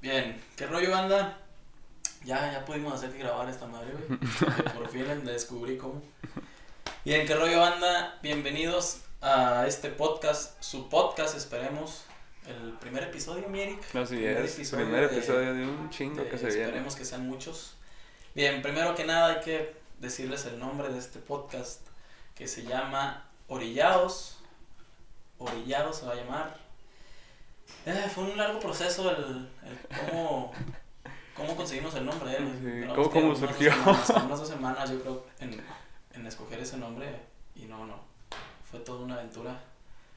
Bien, ¿qué rollo banda? Ya, ya pudimos hacer que grabar esta madre, güey. Por fin descubrí cómo. Bien, ¿qué rollo banda? Bienvenidos a este podcast, su podcast, esperemos. El primer episodio, mi Eric. Así Primer es, episodio primer de- episodio de un chingo que Eh, se viene. Esperemos que sean muchos. Bien, primero que nada hay que decirles el nombre de este podcast que se llama Orillados. Orillados se va a llamar. Eh, fue un largo proceso el, el cómo, cómo conseguimos el nombre. eh. Sí, ¿cómo- cómo unas dos surgió? semanas- unas dos semanas yo creo en, en escoger ese nombre y no, no. Fue toda una aventura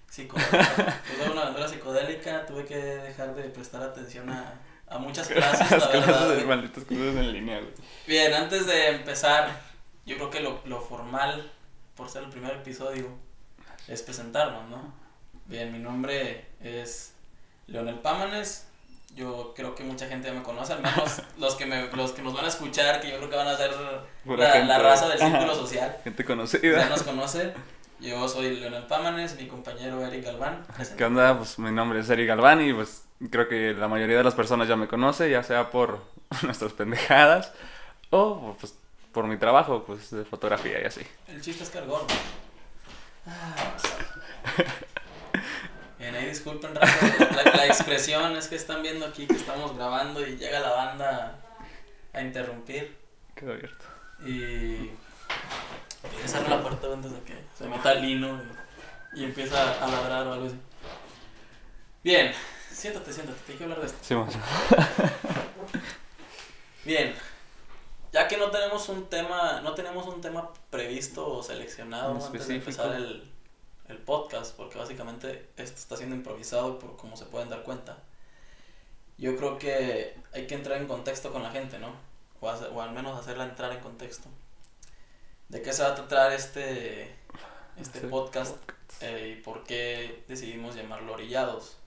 psicodélica. fue toda una aventura psicodélica. Tuve que dejar de prestar atención a, a muchas clases. Las la clases verdad, de güey. malditos cursos en línea, güey. Bien, antes de empezar, yo creo que lo, lo formal, por ser el primer episodio, es presentarnos, ¿no? Bien, mi nombre es Leonel Pámanes. Yo creo que mucha gente ya me conoce, al menos los que, me, los que nos van a escuchar, que yo creo que van a ser la, la raza del círculo social. Gente Ya conocida. nos conoce. Yo soy Leonel Pámanes, mi compañero Eric Galván. ¿Qué onda? Pues mi nombre es Eric Galván y pues creo que la mayoría de las personas ya me conoce, ya sea por nuestras pendejadas o pues por mi trabajo, pues de fotografía y así. El chiste es cargón. Ah, Bien, ahí disculpen, la, la expresión es que están viendo aquí que estamos grabando y llega la banda a interrumpir Quedó abierto. y y cerrar la puerta antes de que se meta el lino y, y empieza a ladrar o algo así. Bien, siéntate, siéntate, te hay que hablar de esto. Sí, más. Bien, ya que no tenemos un tema, no tenemos un tema previsto o seleccionado antes de empezar el, el podcast, porque básicamente esto está siendo improvisado por como se pueden dar cuenta. Yo creo que hay que entrar en contexto con la gente, ¿no? O, hace- o al menos hacerla entrar en contexto. ¿De qué se va a tratar este, este Este podcast eh, y por qué decidimos llamarlo Orillados?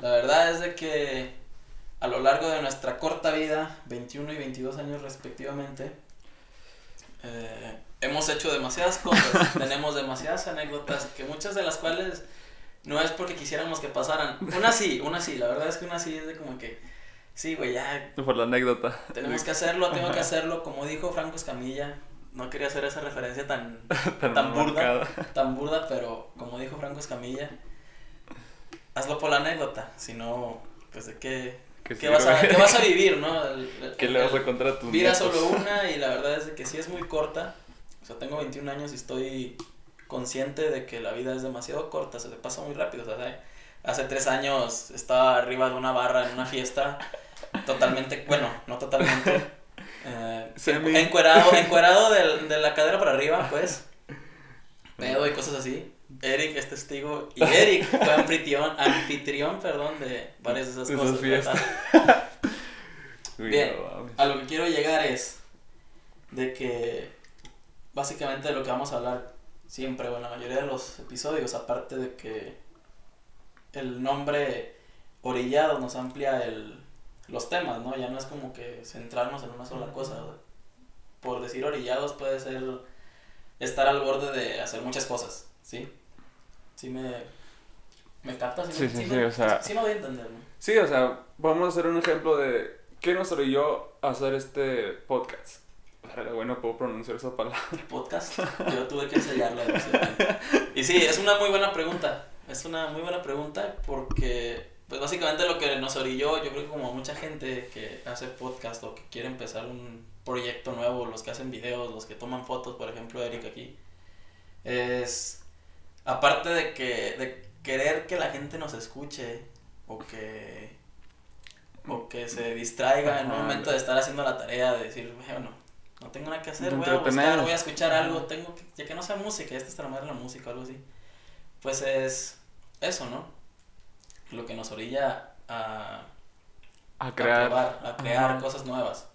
La verdad es de que a lo largo de nuestra corta vida, 21 y 22 años respectivamente, eh, hemos hecho demasiadas cosas, tenemos demasiadas anécdotas, que muchas de las cuales no es porque quisiéramos que pasaran. Una sí, una sí, la verdad es que una sí es de como que, sí, güey, ya Por la anécdota. tenemos que hacerlo, tengo que hacerlo, como dijo Franco Escamilla, no quería hacer esa referencia tan, Tan, tan burda. tan burda, pero como dijo Franco Escamilla, hazlo por la anécdota, si no, pues de qué, Que ¿Qué sí, vas, a, qué vas a vivir, no? El- el- ¿Qué le vas a contar a tus Vida solo una y la verdad es que sí es muy corta. Sea, tengo 21 años y estoy consciente de que la vida es demasiado corta, se te pasa muy rápido. O sea, hace- tres años estaba arriba de una barra en una fiesta, totalmente, bueno, no totalmente. eh, Semi. encuerado, encuerado del- de la cadera para arriba, pues. Pedo y cosas así. Eric es testigo y Eric fue anfitrión, anfitrión, perdón, de varias de esas De cosas. Bien. A lo que quiero llegar es de que básicamente de lo que vamos a hablar siempre o en la mayoría de los episodios, aparte de que el nombre orillado nos amplia el, los temas, ¿no? Ya no es como que centrarnos en una sola cosa. Por decir orillados puede ser estar al borde de hacer muchas cosas, ¿sí? Sí me, me captas, Sí, me- sí, me- sí, o sea- sí me voy a entender, ¿no? Sí, o sea, vamos a hacer un ejemplo de qué nos orilló a hacer este podcast. Verga, Bueno, puedo pronunciar esa palabra. podcast. Yo tuve que ensayarla. demasiado. Y sí, es una muy buena pregunta. Es una muy buena pregunta porque, pues básicamente lo que nos orilló, yo creo que como mucha gente que hace podcast o que quiere empezar un proyecto nuevo, los que hacen videos, los que toman fotos, por ejemplo, Eric aquí, es, aparte de que, de querer que la gente nos escuche o que, o que se distraiga en un momento de estar haciendo la tarea, de decir, bueno, no tengo nada que hacer, voy a buscar, voy a escuchar algo, tengo que, ya que no sea música, ya está la madre la música o algo así. Pues es eso, ¿no? Lo que nos orilla a, A a crear. probar, a crear Ajá. cosas nuevas.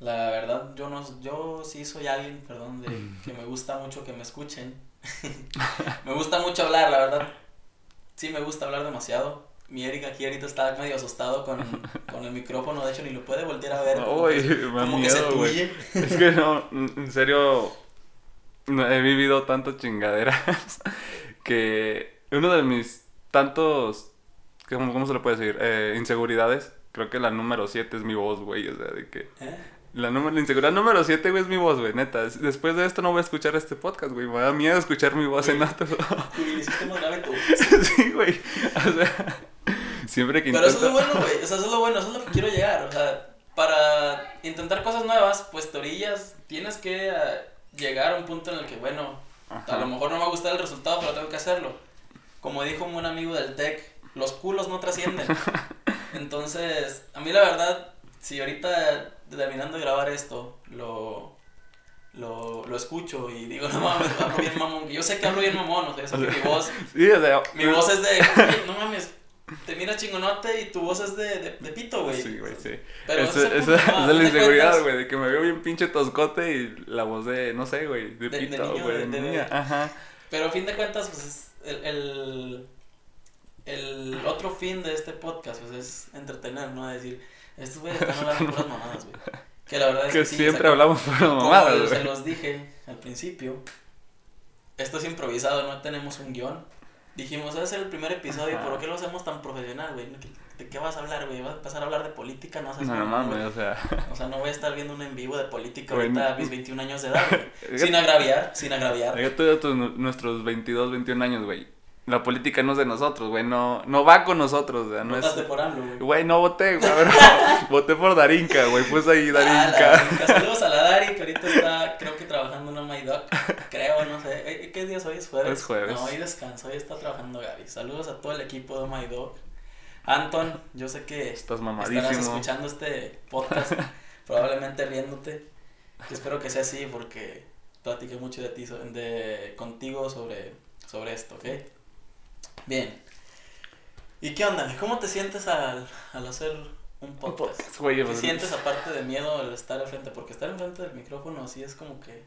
La verdad, yo no, yo sí soy alguien, perdón, de que me gusta mucho que me escuchen. me gusta mucho hablar, la verdad. Sí me gusta hablar demasiado. Mi Eric aquí ahorita está medio asustado con, con el micrófono, de hecho ni lo puede voltear a ver. como Uy, que- como que se güey. tuye. Es que no, en serio, no he vivido tantas chingaderas que uno de mis tantos, ¿cómo, cómo se le puede decir? Eh, inseguridades creo que la número 7 es mi voz, güey. O sea, de que. ¿Eh? La, número, la inseguridad número 7, güey, es mi voz, güey, neta. Después de esto no voy a escuchar este podcast, güey. Me da miedo escuchar mi voz en otro. Uy, le hiciste más grave tú. sí, güey. O sea, siempre que Pero eso es lo bueno, güey. O sea, eso es lo bueno, eso es lo que quiero llegar. O sea, para intentar cosas nuevas, pues te orillas, tienes que ah, llegar a un punto en el que, bueno, a lo mejor no me va a gustar el resultado, pero tengo que hacerlo. Como dijo un buen amigo del TEC, los culos no trascienden. Entonces, a mí la verdad, si ahorita terminando de grabar esto, lo, lo, lo escucho y digo, no mames, hablo bien mamón. Yo sé que hablo bien mamón, o sea, yo sé que mi voz, Sí, o sea, mi voz es de, "Oye, no mames, te miras chingonote y tu voz es de, de, de pito, güey. Sí, güey, sí. Pero ese punto, a es la inseguridad, güey, de que me veo bien pinche toscote y la voz de, no sé, güey, de, De- de pito, niño, güey, de-. Ajá. Pero a fin de cuentas, pues es el, el, el otro fin de este podcast pues, es entretener, ¿no? Decir, estos güeyes están hablando puras mamadas, güey. Que la verdad es Que que sí, siempre sea, hablamos por como mamadas, se güey. los dije al principio, esto es improvisado, no tenemos un guion. Dijimos, ese es el primer episodio, Ajá. ¿por qué lo hacemos tan profesional, güey? ¿De qué vas a hablar, güey? ¿Vas a empezar a hablar de política? No, No, no mames, güey. o sea. O sea, no voy a estar viendo un en vivo de política Güey, ahorita a no- mis 21 años de edad, güey. Sin agraviar, sin agraviar. Yo tuve nuestros 22, 21 años, güey. La política no es de nosotros, güey. No, no va con nosotros, o sea, no Votaste es. por AMLO, güey. Güey, no voté, güey. pero voté por Darinka, güey. Pues ahí Ah, la Darinka. Darinka. Saludos a la Dari, que ahorita está, creo que trabajando en MyDoc. Creo, no sé. ¿Qué día es hoy? ¿Es jueves? Es jueves. No, hoy descanso, hoy está trabajando Gaby. Saludos a todo el equipo de MyDoc. Anton, yo sé que Estás estarás mamadísimo. escuchando este podcast, probablemente riéndote. Yo espero que sea así porque platiqué mucho de ti, de, contigo sobre, sobre esto, ¿ok? Bien. ¿Y qué onda? ¿Cómo te sientes al, al hacer un Un podcast? güey. ¿Qué sientes aparte de miedo al estar enfrente? Porque estar enfrente del micrófono así es como que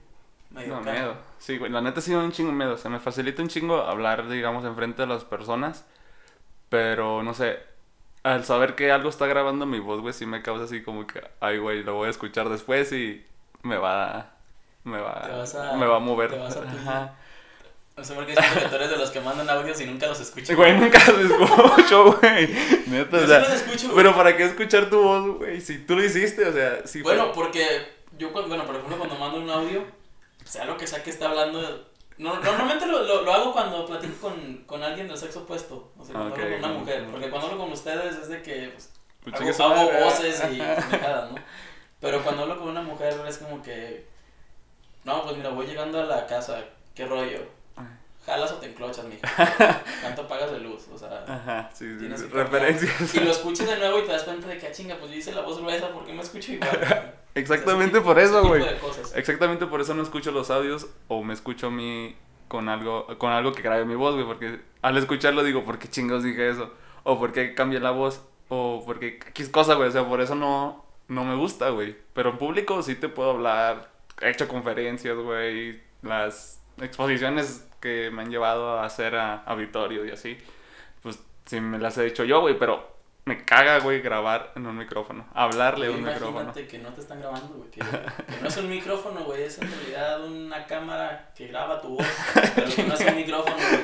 medio No, miedo. Sí, güey, la neta sí me da un chingo miedo. O sea, me facilita un chingo hablar, digamos, enfrente de las personas. Pero, no sé, al saber que algo está grabando mi voz, güey, sí me causa así como que, ay, güey, lo voy a escuchar después y me va, me va, a- me va a mover. te vas a Ajá. No sé por qué siento que tú eres de los que mandan audios y nunca los escuchan. Güey, nunca los escucho, güey. Neta, Yo o sea, sí los escucho, güey. pero ¿para qué escuchar tu voz, güey? Si tú lo hiciste, o sea, si fue- Bueno, porque yo, cuando, bueno, por ejemplo, cuando mando un audio, sea lo que sea que está hablando, no, normalmente lo, lo, lo hago cuando platico con, con alguien del sexo opuesto, o sea, cuando hablo con una mujer, porque cuando hablo con ustedes es de que pues, Pues hago, hago voces y pendejadas, ¿no? Pero cuando hablo con una mujer es como que, no, pues mira, voy llegando a la casa, ¿qué rollo? ¿Jalas o te enclochas, mija? ¿Cuánto pagas de luz? O sea... Ajá, sí, sí, Tienes sí, referencias. Y lo escuchas de nuevo y te das cuenta de que, ah, chinga, pues yo hice la voz gruesa, ¿por qué me escucho igual? Exactamente por eso, güey. Exactamente por eso no escucho los audios o me escucho a mí con algo, con algo que grabe mi voz, güey, porque al escucharlo digo, ¿por qué chingados dije eso? O ¿por qué cambié la voz? O porque X cosa, güey, o sea, por eso no, no me gusta, güey. Pero en público sí te puedo hablar, he hecho conferencias, güey, las exposiciones que me han llevado a hacer a auditorio y así, pues sí me las he hecho yo, güey, pero me caga, güey, grabar en un micrófono, hablarle a un micrófono. Imagínate que no te están grabando, güey. Que, que no es un micrófono, güey. Es en realidad una cámara que graba tu voz. Pero que no es un micrófono, güey.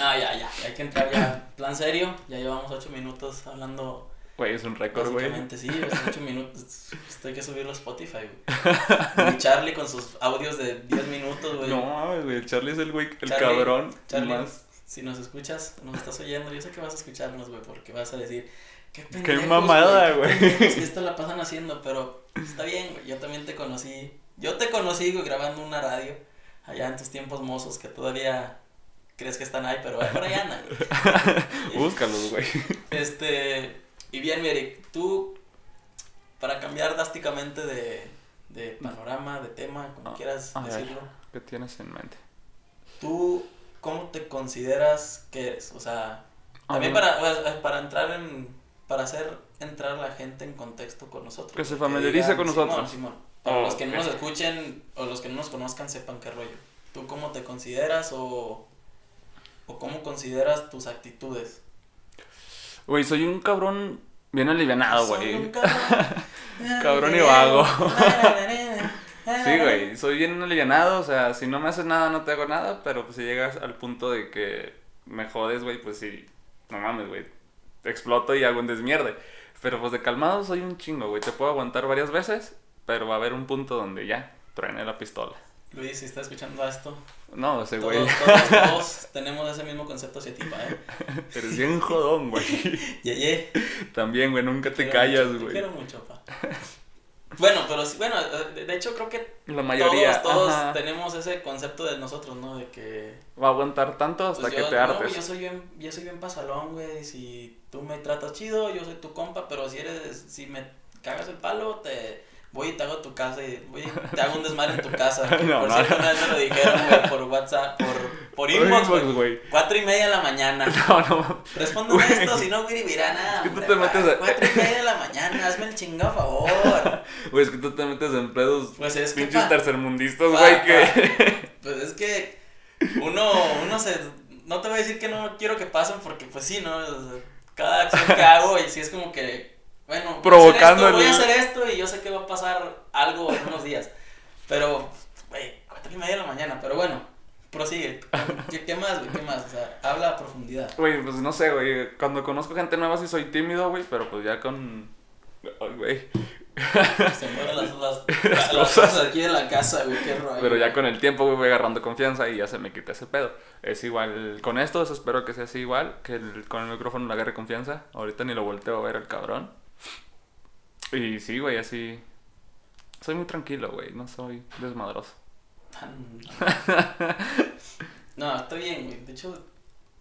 Ah, ya, ya. Hay que entrar ya. Plan serio. Ya llevamos ocho minutos hablando. Güey, es un récord, güey. Básicamente, sí. es ocho minutos. Esto hay que subirlo a Spotify, güey. Y Charlie con sus audios de 10 minutos, güey. No mames, güey, Charlie es el güey, el Charlie, cabrón Charlie, más. si nos escuchas, nos estás oyendo, yo sé que vas a escucharnos, güey, porque vas a decir, qué Qué pendejos, mamada, qué güey". pendejos que esto la pasan haciendo, pero está bien, güey, yo también te conocí, yo te conocí, güey, grabando una radio, allá en tus tiempos mozos, que todavía crees que están ahí, pero por ahí andan, güey. Búscalos, güey. Este, y bien, Eric, tú, para cambiar drásticamente de, de panorama, de tema, como Ah, quieras ver. decirlo, ¿Qué tienes en mente? ¿Tú cómo te consideras que eres? O sea, también para, para entrar en, para hacer entrar la gente en contexto con nosotros. Que se familiarice con Simón, nosotros. Simón. Para Oh, los que no nos escuchen o los que no nos conozcan sepan qué rollo. ¿Tú cómo te consideras o, o cómo consideras tus actitudes? Güey, soy un cabrón bien alivianado, güey. Cabrón y vago. Sí, güey, soy bien alivianado, o sea, si no me haces nada, no te hago nada, pero pues si llegas al punto de que me jodes, güey, pues sí, no mames, güey. exploto y hago un desmierde. Pero pues de calmado soy un chingo, güey. Te puedo aguantar varias veces, pero va a haber un punto donde ya, truene la pistola. Luis, si está escuchando esto, No, ese güey. todos, todos, todos tenemos ese mismo concepto hacia ti, ¿eh? Eres bien jodón, güey. Yeye. También, güey, nunca te quiero callas, mucho, Te güey. quiero mucho, pa. Bueno, pero sí, bueno, de hecho creo que La mayoría. todos, todos ajá, tenemos ese concepto de nosotros, ¿no? De que Va a aguantar tanto hasta Pues que yo, te no, hartes. güey, yo soy bien, yo soy bien pasalón, güey. Si tú me tratas chido, yo soy tu compa, pero si eres, si me cagas el palo, te voy y te hago tu casa y voy y te hago un desmadre en tu casa. No, por cierto, una vez me lo dijeron, güey, por WhatsApp, por, por inbox, güey. Cuatro y media de la mañana. No, no. Respóndeme esto, si no, güey, virá nada. Es que tú te metes a- Cuatro y media de la mañana, hazme el chingado favor. Güey, es que tú te metes en pedos Pues es que, pinches pa, tercermundistas, güey, que... Pues es que uno, uno se... No te voy a decir que no quiero que pasen porque pues sí, ¿no? O sea, cada acción que hago y sí es como que, bueno, voy a Provocando hacer esto, voy a hacer esto y yo sé que va a pasar algo en unos días. Pero, güey, cuatro y media de la mañana, pero bueno, prosigue. ¿Qué, qué más, güey? ¿Qué más? O sea, habla a profundidad. Güey, pues no sé, güey. Cuando conozco gente nueva sí soy tímido, güey, pero pues ya con... Güey. Se mueven las, las, las, cosas. aquí de la casa, güey, qué rollo. Pero ya con el tiempo, güey, voy agarrando confianza y ya se me quita ese pedo. Es igual, con esto eso espero que sea así igual, que el- con el micrófono le agarre confianza. Ahorita ni lo volteo a ver el cabrón. Y sí, güey, así... Soy muy tranquilo, güey, no soy desmadroso. No, está bien, güey. De hecho,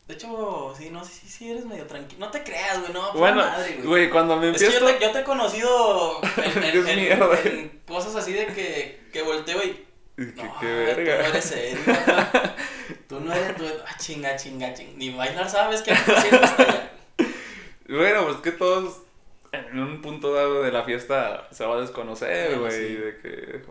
de hecho, sí, no si sí, eres medio tranquilo. No te creas, güey, no, Bueno, madre, güey. güey, cuando me Es que empiezo... yo te, yo te he conocido en, en- Es en- mierda. en cosas así de que, que volteo y. Qué, No, qué tú no verga. eres papá. Tú no eres. Tú, ah, chinga, chinga, chinga. Ni bailar sabes que no. Bueno, pues que todos en un punto dado de la fiesta se va a desconocer, güey, sí. de que...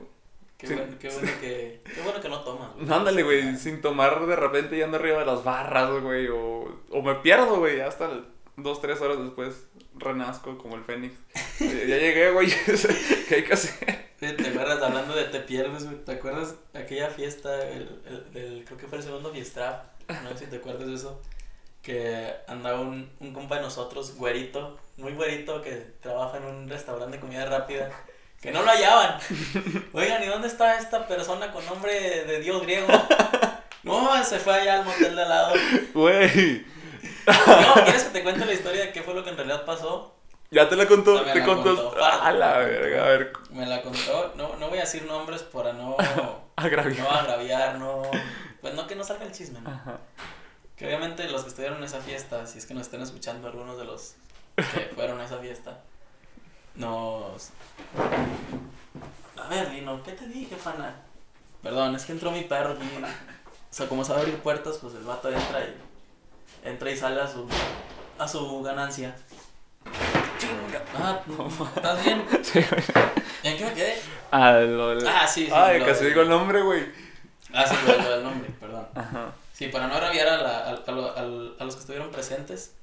Qué, bueno, qué, bueno que, qué bueno que no tomas, güey. Ándale, güey, sin tomar de repente y ando arriba de las barras, güey, o, o me pierdo, güey, hasta dos, tres horas después renazco como el Fénix. Eh, ya llegué, güey, ¿qué hay que hacer? ¿Te acuerdas hablando de te pierdes, güey? ¿Te acuerdas aquella fiesta, el, el, creo que fue el segundo Fiestrap? No sé si te acuerdas de eso. Que andaba un, un compa de nosotros, güerito, muy güerito, que trabaja en un restaurante de comida rápida, que no lo hallaban. Oigan, ¿y dónde está esta persona con nombre de dios griego? No, se fue allá al motel de al lado. Güey, No, ¿quieres que te cuente la historia de qué fue lo que en realidad pasó? ya te la contó, me te la contó. contó. A la verga, a ver, Me la contó, no, no voy a decir nombres para no... agraviado. No agraviar, no. Pues no que no salga el chisme, ¿no? Ajá. Que obviamente los que estuvieron en esa fiesta, si es que nos están escuchando algunos de los que fueron a esa fiesta, nos. A ver, Lino, ¿qué te dije, fana? Perdón, es que entró mi perro aquí. O sea, como sabe abrir puertas, pues el vato entra y. Entra y sale a su. a su ganancia. Chinga. Ah, ¿estás bien? Sí, güey. ¿En qué me quedé? Ah, lo- Ah, sí, sí. Ay, casi digo el nombre, güey. Ah, sí, lo, lo del nombre, perdón. Ajá. Sí, para no agraviar a, la- a, a a los que estuvieron presentes,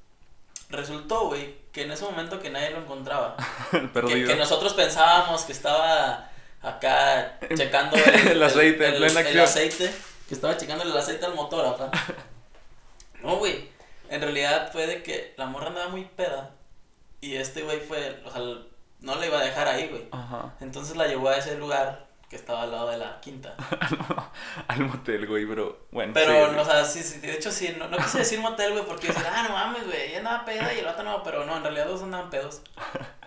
resultó, güey, que en ese momento que nadie lo encontraba, El que, que nosotros pensábamos que estaba acá checando el, El aceite, el, plena el acción. aceite, que estaba checando el aceite al motor, acá. No, güey, en realidad fue de que la morra andaba muy peda y este güey fue, o sea, no la iba a dejar ahí, güey. Ajá. Entonces la llevó a ese lugar que estaba al lado de la quinta. Al motel, güey, bro. Bueno, Pero, sí, no, o sea, sí, sí, de hecho sí, no, no quise decir motel, güey, porque decir, ah, no mames, güey, ella andaba peda y el otro no, pero no, en realidad dos andaban pedos,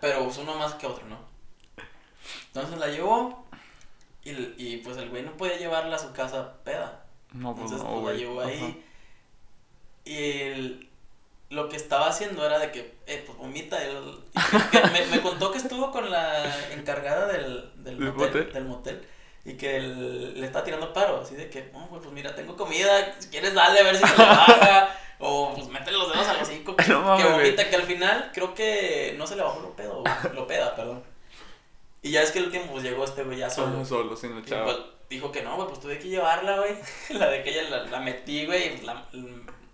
pero pues, uno más que otro, ¿no? Entonces la llevó y, y pues el güey no podía llevarla a su casa peda, No, pues entonces no, pues, la llevó Ajá. ahí y el- lo que estaba haciendo era de que, eh, pues vomita, él, me, me contó que estuvo con la encargada del, del ¿Del motel, motel? del motel. Y que él- le está tirando paro, así de que, güey, pues mira, tengo comida, si quieres dale a ver si se le baja, o pues métele los dedos al hocico, que, No que vomita, que al final creo que no se le bajó lo pedo, lo peda, perdón. Y ya es que el último pues llegó este güey ya solo. Solo, sin la Y, chava. pues, dijo que no, güey, pues tuve que llevarla, güey. La de que ella la, la metí, güey. y La,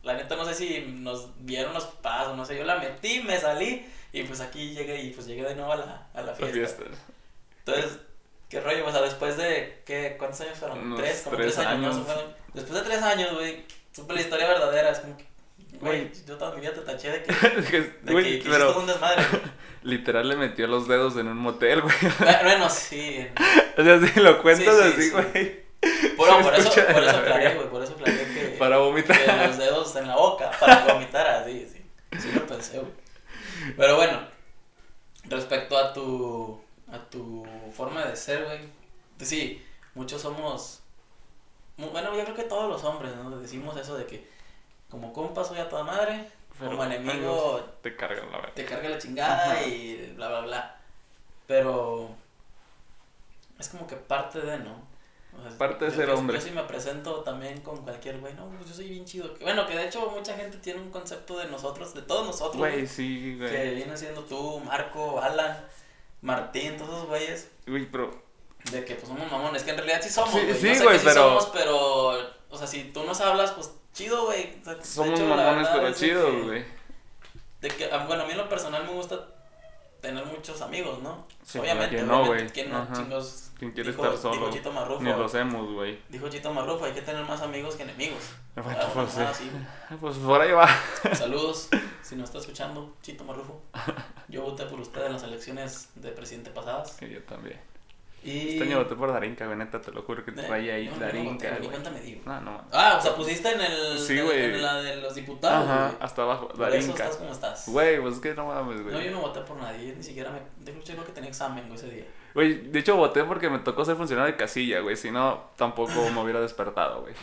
la neta no sé si nos vieron los pasos, no sé. Yo la metí, me salí y pues aquí llegué y pues llegué de nuevo a la, a la La fiesta. fiesta. Entonces, ¿qué rollo? O sea, después de, ¿qué? ¿Cuántos años fueron? Unos tres, como tres tres años. años. Después de tres años, güey, supe la historia verdadera. Es como que Güey, yo toda mi vida te taché de que, de Güey, que, pero- un desmadre. güey. Literal le metió los dedos en un motel, güey. Bueno, sí. O sea, si lo cuentas Sí, sí, así, sí. güey. Bueno, por eso, escucha de por eso la aclaré, verga. güey, por eso aclaré Para vomitar. los dedos en la boca para que vomitara, sí, sí. Sí lo pensé, güey. Pero bueno, respecto a tu, a tu forma de ser, güey. pues Sí, muchos somos, bueno, yo creo que todos los hombres, ¿no? Decimos eso de que como compa soy a toda madre, como enemigo te cargan la verga. te carga la chingada Ajá. y bla, bla, bla. Pero es como que parte de, ¿no? O sea, Parte de ser hombre. Yo sí me presento también con cualquier güey, no, pues yo soy bien chido. Que- Bueno, que de hecho mucha gente tiene un concepto de nosotros, de todos nosotros, Güey, güey, sí, que güey. viene siendo tú, Marco, Alan, Martín, todos esos güeyes, Güey, pero. de que pues somos mamones, que en realidad sí somos, Sí, güey. sí, Yo sé güey, que sí pero- somos, pero, o sea, si tú nos hablas, pues chido, güey. O sea, Somos hecho, mamones, pero que- güey. de que, ah, bueno, a mí en lo personal me gusta tener muchos amigos, ¿no? Sí, obviamente, ¿quién no, obviamente, güey? ¿quién no, chingos? ¿Quién quiere Dijo- estar solo? Dijo Chito Marrufo. Ni lo hacemos, güey. Dijo Chito Marrufo, hay que tener más amigos que enemigos. Bueno, Ah, pues, ah, sí. sí. Pues por ahí va. Saludos, si nos está escuchando, Chito Marrufo. Yo voté por usted en las elecciones de presidente pasadas. Y yo también. Y... Este año voté por Darinka, güey, neta, te lo juro que Eh, traía ahí yo- yo no Darinka, Ni güey. cuenta me di. No, no. Ah, o sea, pusiste en el... Sí, en- güey. En la de los diputados, Ajá, güey. hasta abajo, Por eso Darinka. estás como estás. Güey, pues es que no mames, No, güey. yo no voté por nadie, ni siquiera me... De hecho, creo que tenía examen, güey, ese día. Güey, de hecho voté porque me tocó ser funcionario de casilla, güey. Si no, tampoco me hubiera despertado, güey.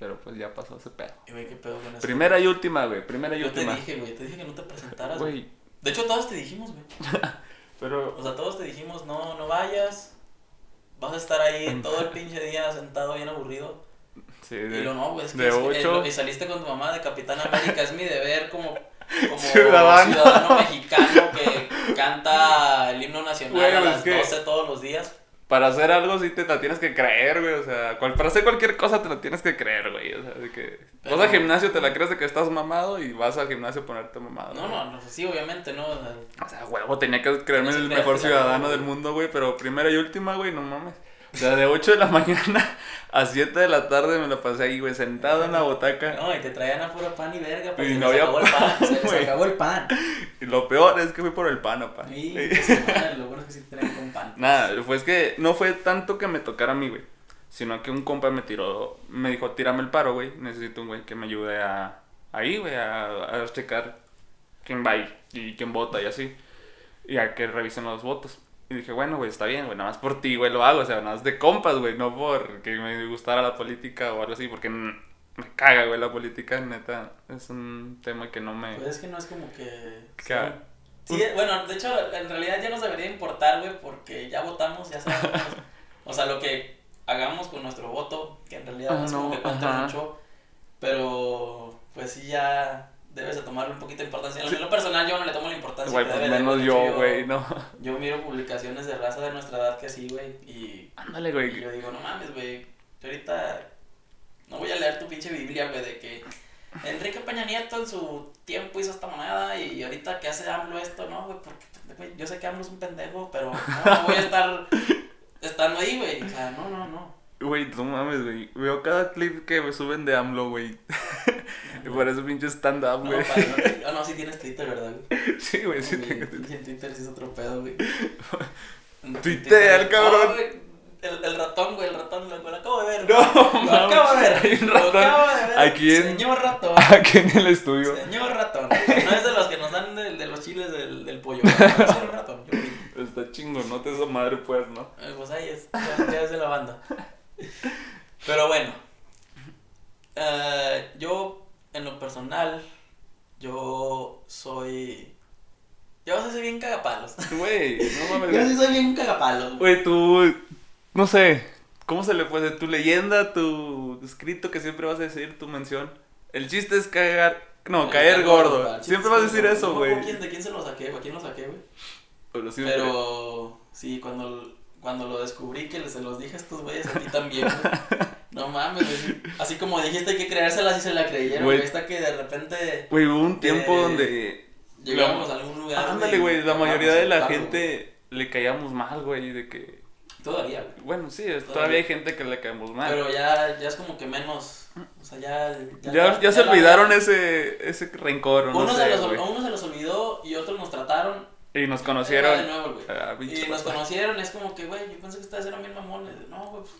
Pero pues ya pasó ese pedo. Y, güey, qué pedo con eso. Primera y última, güey. Primera y Yo te última. dije, güey, te dije que no te presentaras, güey. Güey, De hecho, todos te dijimos, güey. pero. O sea, todos te dijimos, no, no vayas. Vas a estar ahí todo el pinche día sentado bien aburrido. Sí, Y de, lo no, güey, es que y saliste con tu mamá de Capitán América. Es mi deber como, como Ciudadano. ciudadano. mexicano que canta el himno nacional a pues las es que- 12 todos los días. Para hacer algo sí te la tienes que creer, güey. O sea, cual- para hacer cualquier cosa te la tienes que creer, güey. O sea, de que. Pero- Vas al gimnasio, te la crees de que estás mamado y vas al gimnasio a ponerte mamado. No, no, no, sí, obviamente, ¿no? O sea, huevo, tenía que creerme el mejor ciudadano del mundo, güey. Pero primera y última, güey, no mames. O sea, de 8 de la mañana a 7 de la tarde me la pasé ahí, güey, sentado en la botaca. No, y te traían a puro pan y verga, pues Y se no les había acabó el pan, se güey. acabó el pan. Y lo peor es que fui por el pan, papá. Y pues, madre, lo bueno es que sí tenían con pan. Nada, pues que no fue tanto que me tocara a mí, güey. Sino que un compa me tiró, me dijo, tírame el paro, güey. Necesito un güey que me ayude a, ahí, güey, a, a checar quién va ahí y quién vota y así. Y a que revisen los votos. Y dije, bueno, güey, está bien, güey, nada más por ti, güey, lo hago. O sea, nada más de compas, güey, no por que me gustara la política o algo así, porque me caga, güey, la política, neta. Es un tema que no me... Pues es que no es como que... Que- Sí, bueno, de hecho, en realidad ya nos debería importar, güey, porque ya votamos, ya sabemos. o sea, lo que hagamos con nuestro voto, que en realidad no Ah, es como no, que cuente ajá. mucho, pero pues sí ya debes de tomarle un poquito de importancia. En lo personal yo no le tomo la importancia Güey, pues menos de yo, güey, no. Yo miro publicaciones de raza de nuestra edad que sí, güey, y, Ándale, y güey. yo digo, no mames, güey, yo ahorita no voy a leer tu pinche Biblia, güey, de que Enrique Peña Nieto en su tiempo hizo esta moneda y ahorita que hace AMLO esto, no, güey, porque güey, yo sé que AMLO es un pendejo, pero no, no voy a estar estando ahí, güey, o sea, no, no, no. Güey, no mames, güey. Veo cada clip que me suben de AMLO, güey. Y parece pinche stand-up, No, güey. padre, no, ah, no, sí tienes Twitter, ¿verdad, güey? Sí, güey, sí tengo. pinche Twitter sí es otro pedo, güey. Tuitea, el cabrón. No, el, el ratón, güey, el ratón, lo, lo acabo de ver. No, lo acabo de ver. hay un Lo ratón acabo de ver. aquí en- Señor ratón. Aquí en el estudio. Señor ratón. No es de los que nos dan de, de los chiles del, del pollo. Es el ratón, yo. Está chingo, no te esa madre, pues, ¿no? Eh, Pues ahí es, ya, ya es de la banda. Pero bueno, eh, yo en lo personal, yo soy. Yo sí soy bien cagapalos. Güey, no mames. Yo sí soy bien cagapalos. Güey, tú. No sé. ¿Cómo se le puede? Tu leyenda, tu escrito que siempre vas a decir, tu mención. El chiste es cagar. No, caer gordo. Siempre vas a decir eso, güey. ¿De quién se lo saqué? ¿A quién lo saqué, güey? Pero siempre. Pero sí, cuando, cuando lo descubrí que se los dije a estos güeyes a ti también, güey. No mames, güey. Así como dijiste hay que creérselas y se la creyeron, Güey. Esta que de repente Güey, hubo un tiempo Eh, donde. llegamos a algún lugar. Ándale, güey. La mayoría de la gente le caíamos mal, güey. De que. Todavía, güey. Bueno, sí, Todavía. todavía hay gente que le caemos mal. Pero ya, ya es como que menos. O sea, ya. ya, ya se la- olvidaron ese, ese rencor, no Unos, sé, se los, unos se los olvidó y otros nos trataron. Y nos conocieron. nuevo. Ah, y nos conocieron, es como que, güey, yo pensé que ustedes eran bien mamones. No, güey, pues.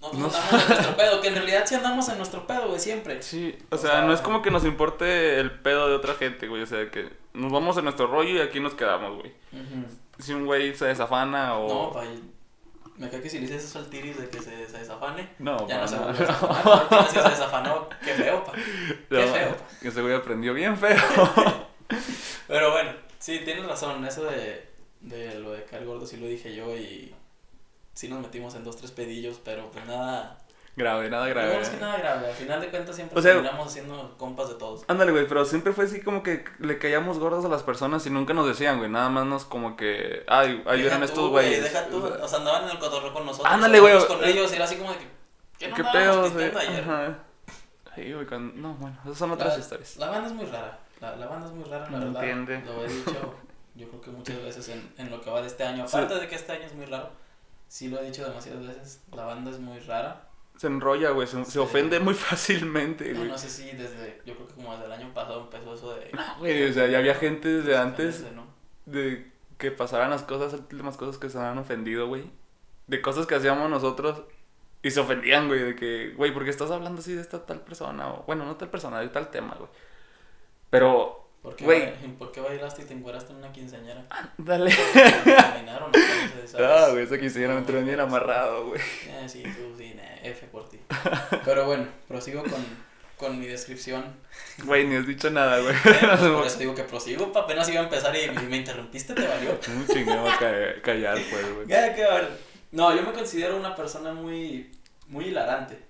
Nosotros No andamos en nuestro pedo, que en realidad sí andamos en nuestro pedo, güey, siempre. Sí, o O sea, sea- no es como que nos importe el pedo de otra gente, güey. O sea, que nos vamos en nuestro rollo y aquí nos quedamos, güey. Si un güey se desafana o. No, pa, me cae que si le dices eso al Tiris de que se, se desafane, No, ya pa, no se no, vuelve a no. desafanar. Última vez que se desafanó, qué feo, pa. Qué No, feo. Que ese güey aprendió bien feo. Pero bueno, sí, tienes razón, eso de, de lo de caer gordo sí lo dije yo y sí nos metimos en dos, tres pedillos, pero pues nada, grave, nada grave. no es que nada grave, al final de cuentas siempre O sea- terminamos siendo compas de todos. Ándale, güey, pero siempre fue así como que le caíamos gordos a las personas y nunca nos decían, güey. Nada más nos como que. Ay, ahí eran estos güey, güeyes. Deja tú, o sea, andaban en el cotorreo con nosotros. Ándale, güey, Con ellos y era así como de que, ¿qué no ¿Qué pedos, güey? Ajá. Ay, güey, cuando- No, bueno, esas son otras La- historias. La banda es muy rara. La, la banda es muy rara, la No verdad. entiende. Lo he dicho, yo creo que muchas veces en, en lo que va de este año. Sí. Aparte de que este año es muy raro, sí lo he dicho demasiadas veces. La banda es muy rara. Se enrolla, güey, se, se Sí. ofende muy fácilmente, No, güey. no sé si desde, yo creo que como desde el año pasado empezó eso de. No, güey, o sea, ya había gente desde antes ofenderse, ¿no? de que pasaran las cosas, las últimas cosas que se han ofendido, güey. De cosas que hacíamos nosotros y se ofendían, güey, de que, güey, ¿por qué estás hablando así de esta tal persona? O, bueno, no tal persona, de tal tema, güey. Pero, ¿Por qué, ba- ¿Por qué bailaste y te encueraste en una quinceañera? dale. Terminaron entonces, ¿sabes? Ah, güey, eso quisiera me traen bien amarrado, güey. Eh, sí, tú sí, F por ti. Pero bueno, prosigo con, con mi descripción. Güey, ni has dicho nada, güey. Eh, pues por eso digo que prosigo, pa, apenas iba a empezar y me, interrumpiste, te valió. Un chingado callar, pues, güey. Ya, qué vale. No, yo me considero una persona muy, muy hilarante.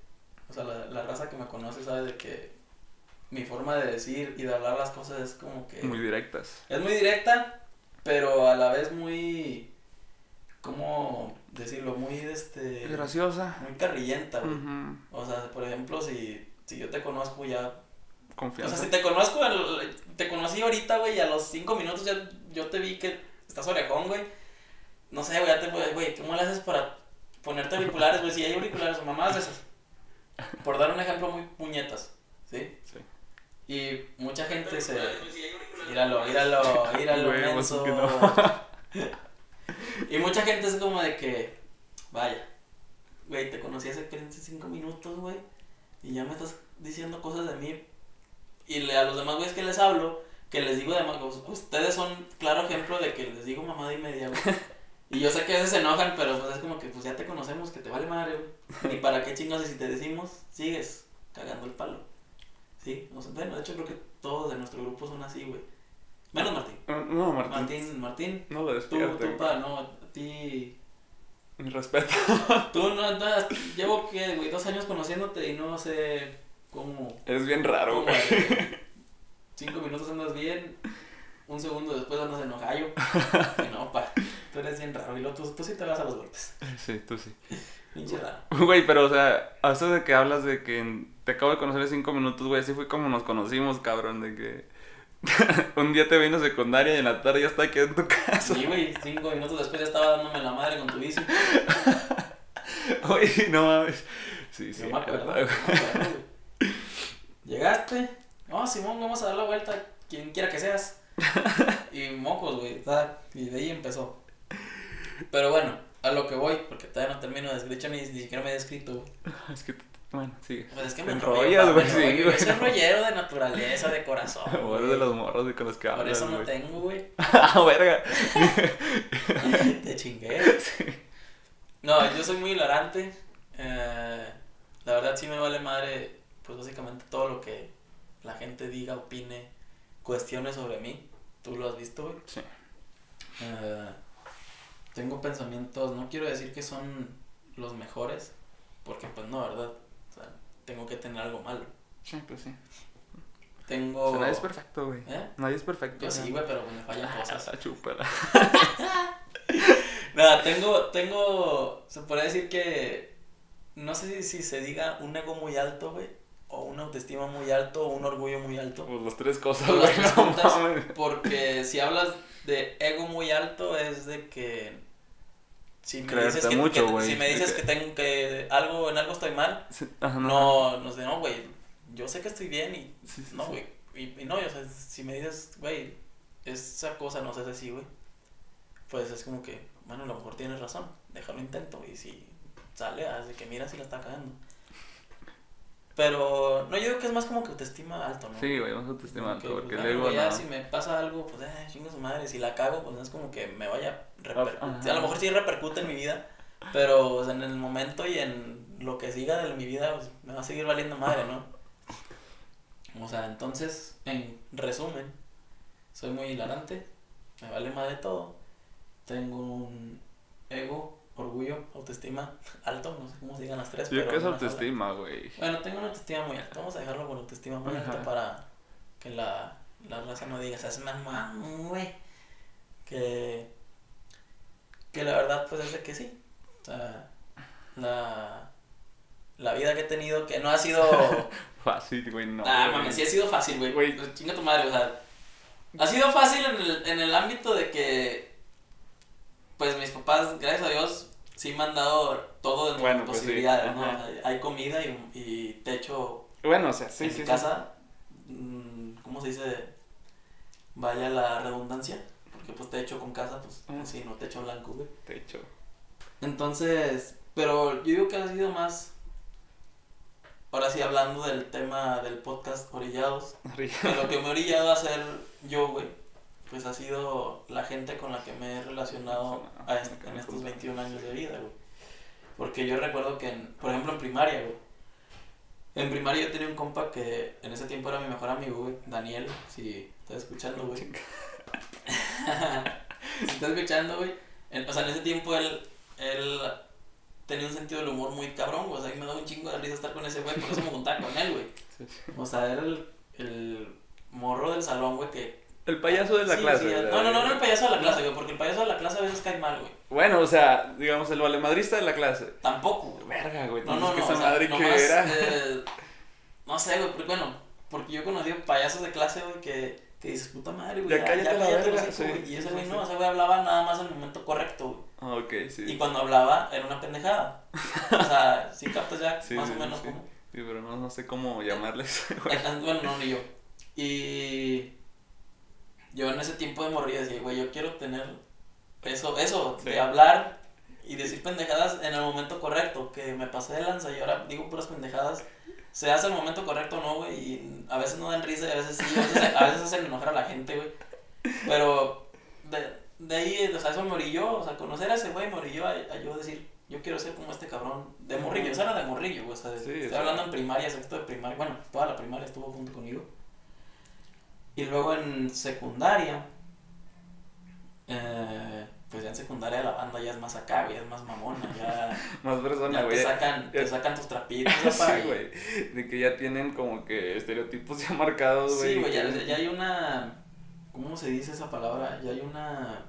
O sea, la, la raza que me conoce sabe de que mi forma de decir y de hablar las cosas es como que... Muy directas. Es muy directa, pero a la vez muy... ¿Cómo decirlo? Muy, este... Graciosa. Muy carrillenta, güey. O sea, por ejemplo, si, si yo te conozco ya... O Confianza. sea, si te conozco, te conocí ahorita, güey, y a los cinco minutos ya yo te vi que estás orejón, güey. No sé, güey, ya te güey, ¿cómo le haces para ponerte auriculares, güey? Si hay auriculares o mamadas esas. Por dar un ejemplo muy puñetas, ¿sí? Sí. Y mucha gente se... Míralo, Güey, pues, menso. y mucha gente es como de que, vaya, güey, te conocí hace 45 minutos, güey, y ya me estás diciendo cosas de mí. Y le, a los demás güeyes que les hablo, que les digo de us- ustedes son claro ejemplo de que les digo mamada y media, güey. Y yo sé que a veces se enojan, pero pues es como que pues ya te conocemos, que te vale madre, güey. Ni para qué chingados y si te decimos, sigues cagando el palo. Sí, o sea, bueno, de hecho creo que todos de nuestro grupo son así, güey. Menos Martín. No, Martín. Martín, Martín, No lo tú, despierten. tú, pa, no, a ti, Mi respeto. tú no andas, llevo, que güey, dos años conociéndote y no sé cómo, Eres bien raro, güey. cinco minutos andas bien, un segundo después andas en Ohio, y no, pa, tú eres bien raro, y luego tú, tú sí te vas a los golpes, Sí, tú sí. Pinche. Güey, pero o sea, a eso de que hablas de que te acabo de conocer en cinco minutos, güey, así fue como nos conocimos, cabrón, de que un día te vino secundaria y en la tarde ya está aquí en tu casa. Sí, güey, cinco minutos después ya estaba dándome la madre con tu bici, Oye, no mames. Sí, sí. yo me acuerdo, güey. Llegaste, no, Simón, vamos a dar la vuelta, quien quiera que seas. Y mocos, güey, y de ahí empezó. Pero bueno, a lo que voy, porque todavía no termino de hecho ni, ni siquiera me he descrito. Es que, bueno, sigue. Pues es que me enrollas, güey, sí. Yo soy rollero de naturaleza, de corazón. De los morros de con los que Por hablas, eso no tengo, güey. Ah, verga. Te chingué. No, yo soy muy hilarante. eh, la verdad sí me vale madre, pues básicamente todo lo que la gente diga, opine, cuestione sobre mí. Tú lo has visto, güey. Sí. Eh, tengo pensamientos, no quiero decir que son los mejores, porque pues no, ¿verdad? O sea, tengo que tener algo malo. Sí, pues sí. Tengo... O sea, nadie es perfecto, güey. ¿Eh? Nadie es perfecto. Yo sí, güey, pero me fallan cosas. Ah, chúpala. Nada, tengo, tengo, se podría decir que, no sé si, si se diga un ego muy alto, güey, o una autoestima muy alto, o un orgullo muy alto. Pues las tres cosas, las güey. no porque si hablas de ego muy alto es de que si me Creerte dices que, mucho, que- güey. si me dices que que- tengo que algo en algo estoy mal, Sí, ajá, no, no sé, no, güey, yo sé que estoy bien y Sí, sí, no, güey, y, y no, o sea, si me dices, güey, esa cosa no se hace así, güey, pues es como que, bueno, a lo mejor tienes razón, déjalo intento y si sale, hace que mira si la está cagando. Pero no, yo digo que es más como que autoestima alto, ¿no? Sí, güey, vamos a autoestimar Como que, porque pues, luego bueno, ya no. si me pasa algo, pues, eh, chingo su madre, si la cago, pues no es como que me vaya a. A lo mejor sí repercute en mi vida, pero en el momento y en lo que siga de mi vida, pues me va a seguir valiendo madre, ¿no? O sea, entonces, en resumen, soy muy hilarante, me vale madre todo, tengo un ego, orgullo, autoestima alto, no sé cómo se digan las tres, Yo pero creo que es autoestima, güey. Bueno, tengo una autoestima muy alta. Vamos a dejarlo con autoestima muy alta para que la, la raza no diga, es mamón, güey. Que, que la verdad, pues es de que sí. O sea, la, la vida que he tenido, que no ha sido. Fácil, güey, no. ah, mames, sí ha sido fácil, güey. Güey. Pues Chinga tu madre, o sea. Ha sido fácil en el, en el ámbito de que. Pues mis papás, gracias a Dios, sí me han dado todo Bueno, de mis pues sí, posibilidades, ¿no? ajá. O sea, hay comida y, y techo Bueno, o sea, sí, en sí, mi sí. casa. mm, ¿Cómo se dice? Vaya la redundancia. Porque pues techo con casa, pues Ah. sí, no techo blanco, güey. Techo. Entonces, pero yo digo que ha sido más. Ahora sí, hablando del tema del podcast Orillados, que lo que me ha orillado a hacer yo, güey, pues ha sido la gente con la que me he relacionado a est- en estos 21 años de vida, güey. Porque yo recuerdo que, en- por ejemplo, en primaria, güey. En primaria yo tenía un compa que en ese tiempo era mi mejor amigo, güey. Daniel, si estás escuchando, güey. si estás escuchando, güey. O sea, en ese tiempo él, él tenía un sentido del humor muy cabrón, güey. O sea, a mí me daba un chingo de risa estar con ese güey, por eso me juntaba con él, güey. O sea, era el, el morro del salón, güey, que... El payaso de la Sí, clase. sí, no, no, no, no el payaso de la clase, güey, porque el payaso de la clase a veces cae mal, güey. Bueno, o sea, digamos, el valemadrista de la clase. Tampoco, güey. Verga, güey. No, No, no, que esa o sea, madre que nomás, era. eh, no sé, güey, porque, bueno, porque yo he conocido payasos de clase, güey, que, que dices, puta madre, güey, Ya cállate la cállate verga, sí, güey. Y ese güey no, ese güey hablaba nada más en el momento correcto, güey. Ah, ok, sí. Y cuando hablaba era una pendejada. O sea, sí captas ya más o menos como... Sí, pero no, no sé cómo llamarles. Bueno, no, ni yo. Y yo en ese tiempo de morir decía, güey, yo quiero tener eso, eso, Sí. de hablar y decir pendejadas en el momento correcto, que me pasé de lanza y ahora digo puras pendejadas. Se hace el momento correcto o no, güey, y a veces no dan risa y a veces sí, a veces, a veces hacen enojar a la gente, güey. Pero de, de ahí, o sea, eso me orilló, o sea, conocer a ese güey me orilló a, a yo decir, yo quiero ser como este cabrón de morrillo, o sea, era de morrillo, güey, o sea, de- Sí, estoy hablando en primaria, sexto de primaria, bueno, toda la primaria estuvo junto conmigo. Y luego en secundaria, eh, pues ya en secundaria la banda ya es más acá, ya es más mamona, ya, Más persona, ya güey. te sacan, te sacan tus trapitos, Sí, papá, y- güey. De que ya tienen como que estereotipos ya marcados, güey. Sí, güey, ya, ya hay una. ¿Cómo se dice esa palabra? Ya hay una.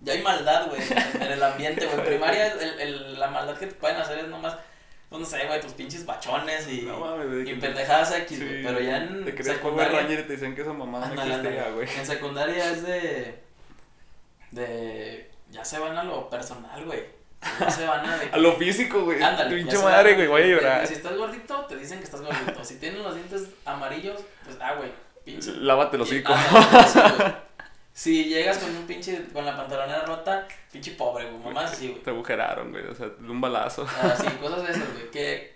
Ya hay maldad, güey, en, el ambiente, güey. En primaria, el, el- la maldad que te pueden hacer es nomás, pues no sé, güey, tus pinches bachones y, No mames, y pendejadas X, Sí, güey. Pero ya en Te secundaria. Ranger y te dicen que esa mamá no existía, ándale. güey. En secundaria es de. De. Ya se van a lo personal, güey. Ya se van a. De, A lo físico, güey. Ándale, Pinche madre, güey, voy a llorar. Si estás gordito, te dicen que estás gordito. Si tienes los dientes amarillos, pues ah, güey, pinche Lávate los hocico. Si llegas con un pinche, con la pantalonera rota, pinche pobre, güey, mamá así, güey. Te agujeraron, güey. O sea, de un balazo. Así, cosas de esas, güey, que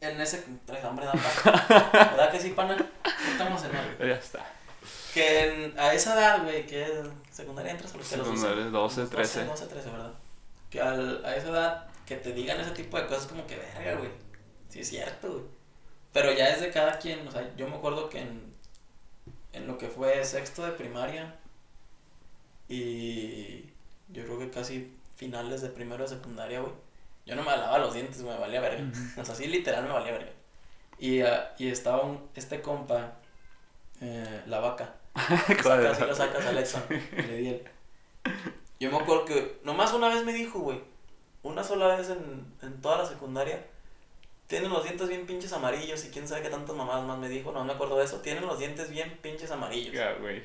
en ese, traes hambre, da paz. ¿Verdad que sí, pana? Estamos en hambre. Ya está. Que en- a esa edad, güey, que secundaria entras a los Secundaria, 12, 13. 12, 13, ¿verdad? Que al- a esa edad, que te digan ese tipo de cosas como que, verga, güey, sí es cierto, güey. Pero ya es de cada quien, o sea, yo me acuerdo que en, en lo que fue sexto de primaria y yo creo que casi finales de primero de secundaria, güey, yo no me lavaba los dientes, me valía verga. O sea, sí, literal me valía verga. Y, ah, y estaba un, este compa, eh, la vaca. Joder. Casi lo sacas a Alexa, le di el- Yo me acuerdo que nomás una vez me dijo, güey, una sola vez en, en toda la secundaria, tienen los dientes bien pinches amarillos y quién sabe qué tantas mamadas más me dijo, no me acuerdo de eso, tienen los dientes bien pinches amarillos. Güey.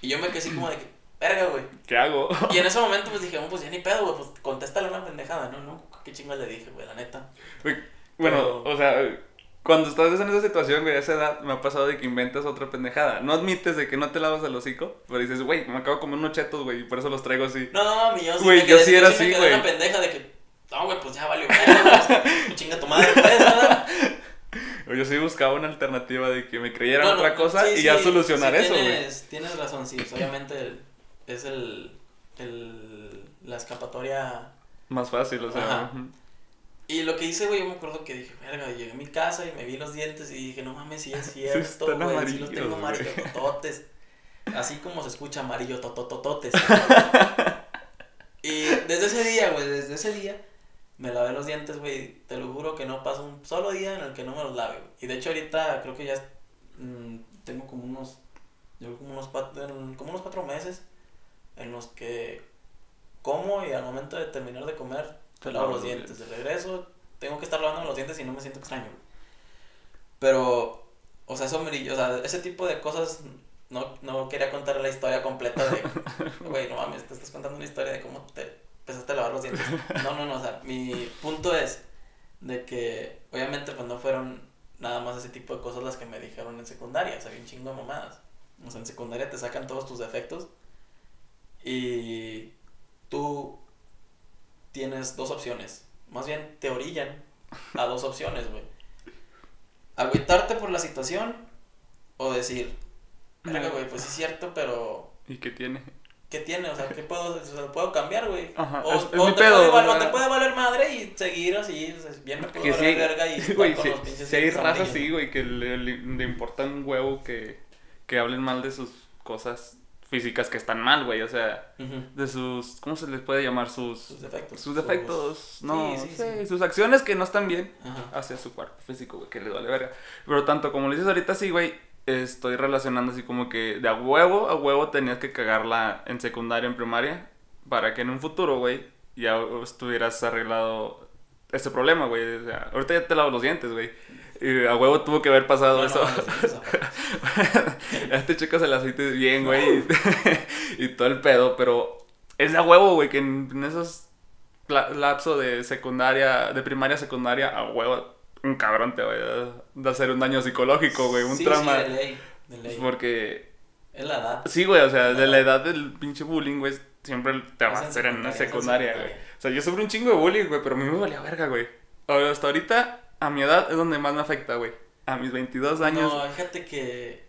Y yo me quedé así como de que, verga, güey. ¿Qué hago? Y en ese momento, pues dije, oh, pues ya ni pedo, güey, pues contéstale una pendejada, ¿no? no ¿Qué chingas le dije, güey, la neta? Güey, Bueno, Pero- o sea, cuando estás en esa situación, güey, a esa edad, me ha pasado de que inventas otra pendejada. No admites de que no te lavas el hocico, pero dices, güey, me acabo de comer unos chetos, güey, y por eso los traigo así. No, no, mi yo sí. Güey, me yo sí era me así, quedé güey. una pendeja de que, no, güey, pues ya valió, güey, chinga tu madre, pues. O yo sí buscaba una alternativa de que me creyeran Bueno, otra cosa sí, y sí, ya solucionar sí eso, güey. tienes, Tienes razón, sí, pues, obviamente es el, el, la escapatoria. Más fácil, o sea. Ajá. Y lo que hice, güey, yo me acuerdo que dije, verga, llegué a mi casa y me vi los dientes y dije, no mames, sí es cierto, güey, sí los tengo amarillo tototes. Así como se escucha amarillo tototototes. y desde ese día, güey, desde ese día me lavé los dientes, güey, te lo juro que no pasa un solo día en el que no me los lave. Y de hecho ahorita creo que ya mm, tengo como unos, yo como unos, cuatro, como unos cuatro meses en los que como y al momento de terminar de comer Te lavo los los dientes. De regreso tengo que estar lavando los dientes y no me siento extraño. Pero, o sea, eso me, o sea, ese tipo de cosas no, no quería contar la historia completa de, güey, no mames, te estás contando una historia de cómo te empezaste a lavar los dientes. No, no, no, o sea, mi punto es de que obviamente pues no fueron nada más ese tipo de cosas las que me dijeron en secundaria, o sea, bien chingo mamadas. O sea, en secundaria te sacan todos tus defectos y tú tienes dos opciones. Más bien te orillan a dos opciones, güey. Agüitarte por la situación o decir, verga, güey, pues sí es cierto, pero ¿Y qué tiene? ¿qué tiene? O sea, ¿qué puedo, o sea, puedo cambiar, güey? Ajá, O, es- es o mi te pedo, puede, o te puede valer madre y seguir así, o sea, bien me puedo Que valer sí, verga y güey, con si, los pinches si hay raza así, güey, que le, le- le importa un huevo que, que hablen mal de sus cosas físicas que están mal, güey, o sea, de sus, ¿cómo se les puede llamar? Sus Sus, defectos. sus defectos, no, Sí, sí, sí, sí. sus acciones que no están bien Ajá. hacia su cuerpo físico, güey, que le vale verga. Pero tanto como lo dices ahorita, sí, güey, estoy relacionando así como que de a huevo a huevo tenías que cagarla en secundaria, en primaria, para que en un futuro, güey, ya estuvieras arreglado ese problema, güey. O sea, ahorita ya te lavo los dientes, güey. Y a huevo tuvo que haber pasado No, eso. no, no, no, no. ya te checas el aceite bien, güey. Y, y todo el pedo, pero es de a huevo, güey, que en, en esos la- lapso de secundaria, de primaria a secundaria, a huevo, un cabrón te va a hacer un daño psicológico, güey, un Sí, Sí, de ley, de ley. Porque, Es la edad. sí, güey, o sea, de la edad del pinche bullying, güey, siempre te va a hacer en en secundaria, güey. O sea, yo sufrí un chingo de bullying, güey, pero a mí me valía verga, güey. Hasta ahorita, a mi edad, es donde más me afecta, güey. A mis 22 años. No, fíjate que.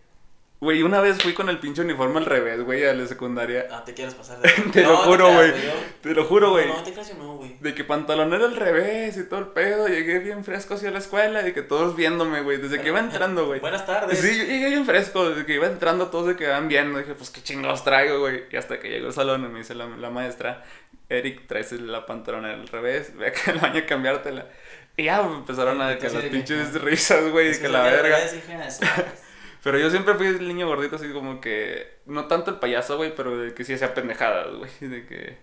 Güey, una vez fui con el pinche uniforme al revés, güey, a la secundaria. Ah, te quieres pasar de. Te lo juro, güey. Te lo juro, güey. No, no te creas, no, güey. De que pantalonera al revés y todo el pedo. Llegué bien fresco hacia la escuela y que todos viéndome, güey. Desde que iba entrando, güey. Buenas tardes. Sí, yo llegué bien fresco. Desde que iba entrando todos se quedaban viendo. Dije, pues qué chingados traigo, güey. Y hasta que llegó el salón y me dice la, la maestra, Eric, traes la pantalonera al revés. Ve acá al baño a cambiártela. Y ya empezaron a que las que- pinches risas, güey. Que lo la verga. Pero yo siempre fui el niño gordito, así como que. No tanto el payaso, güey, pero de que sí hacía pendejadas, güey. De que.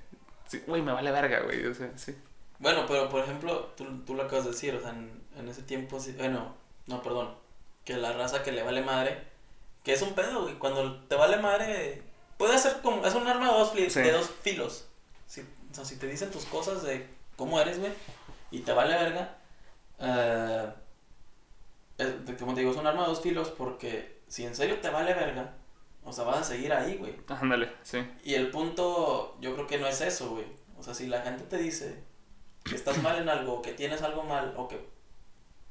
Sí, güey, me vale verga, güey. O sea, sí. Bueno, pero por ejemplo, tú, tú lo acabas de decir, o sea, en, en ese tiempo, sí, bueno, no, perdón, que la raza que le vale madre, que es un pedo, güey, cuando te vale madre, puede ser como, es un arma de dos, fli- Sí. de dos filos, si, o sea, si te dicen tus cosas de cómo eres, güey, y te vale verga, eh, es- como te digo, es un arma de dos filos porque si en serio te vale verga, o sea, vas a seguir ahí, güey. Ándale, sí. Y el punto, yo creo que no es eso, güey. O sea, si la gente te dice que estás mal en algo, que tienes algo mal, o que.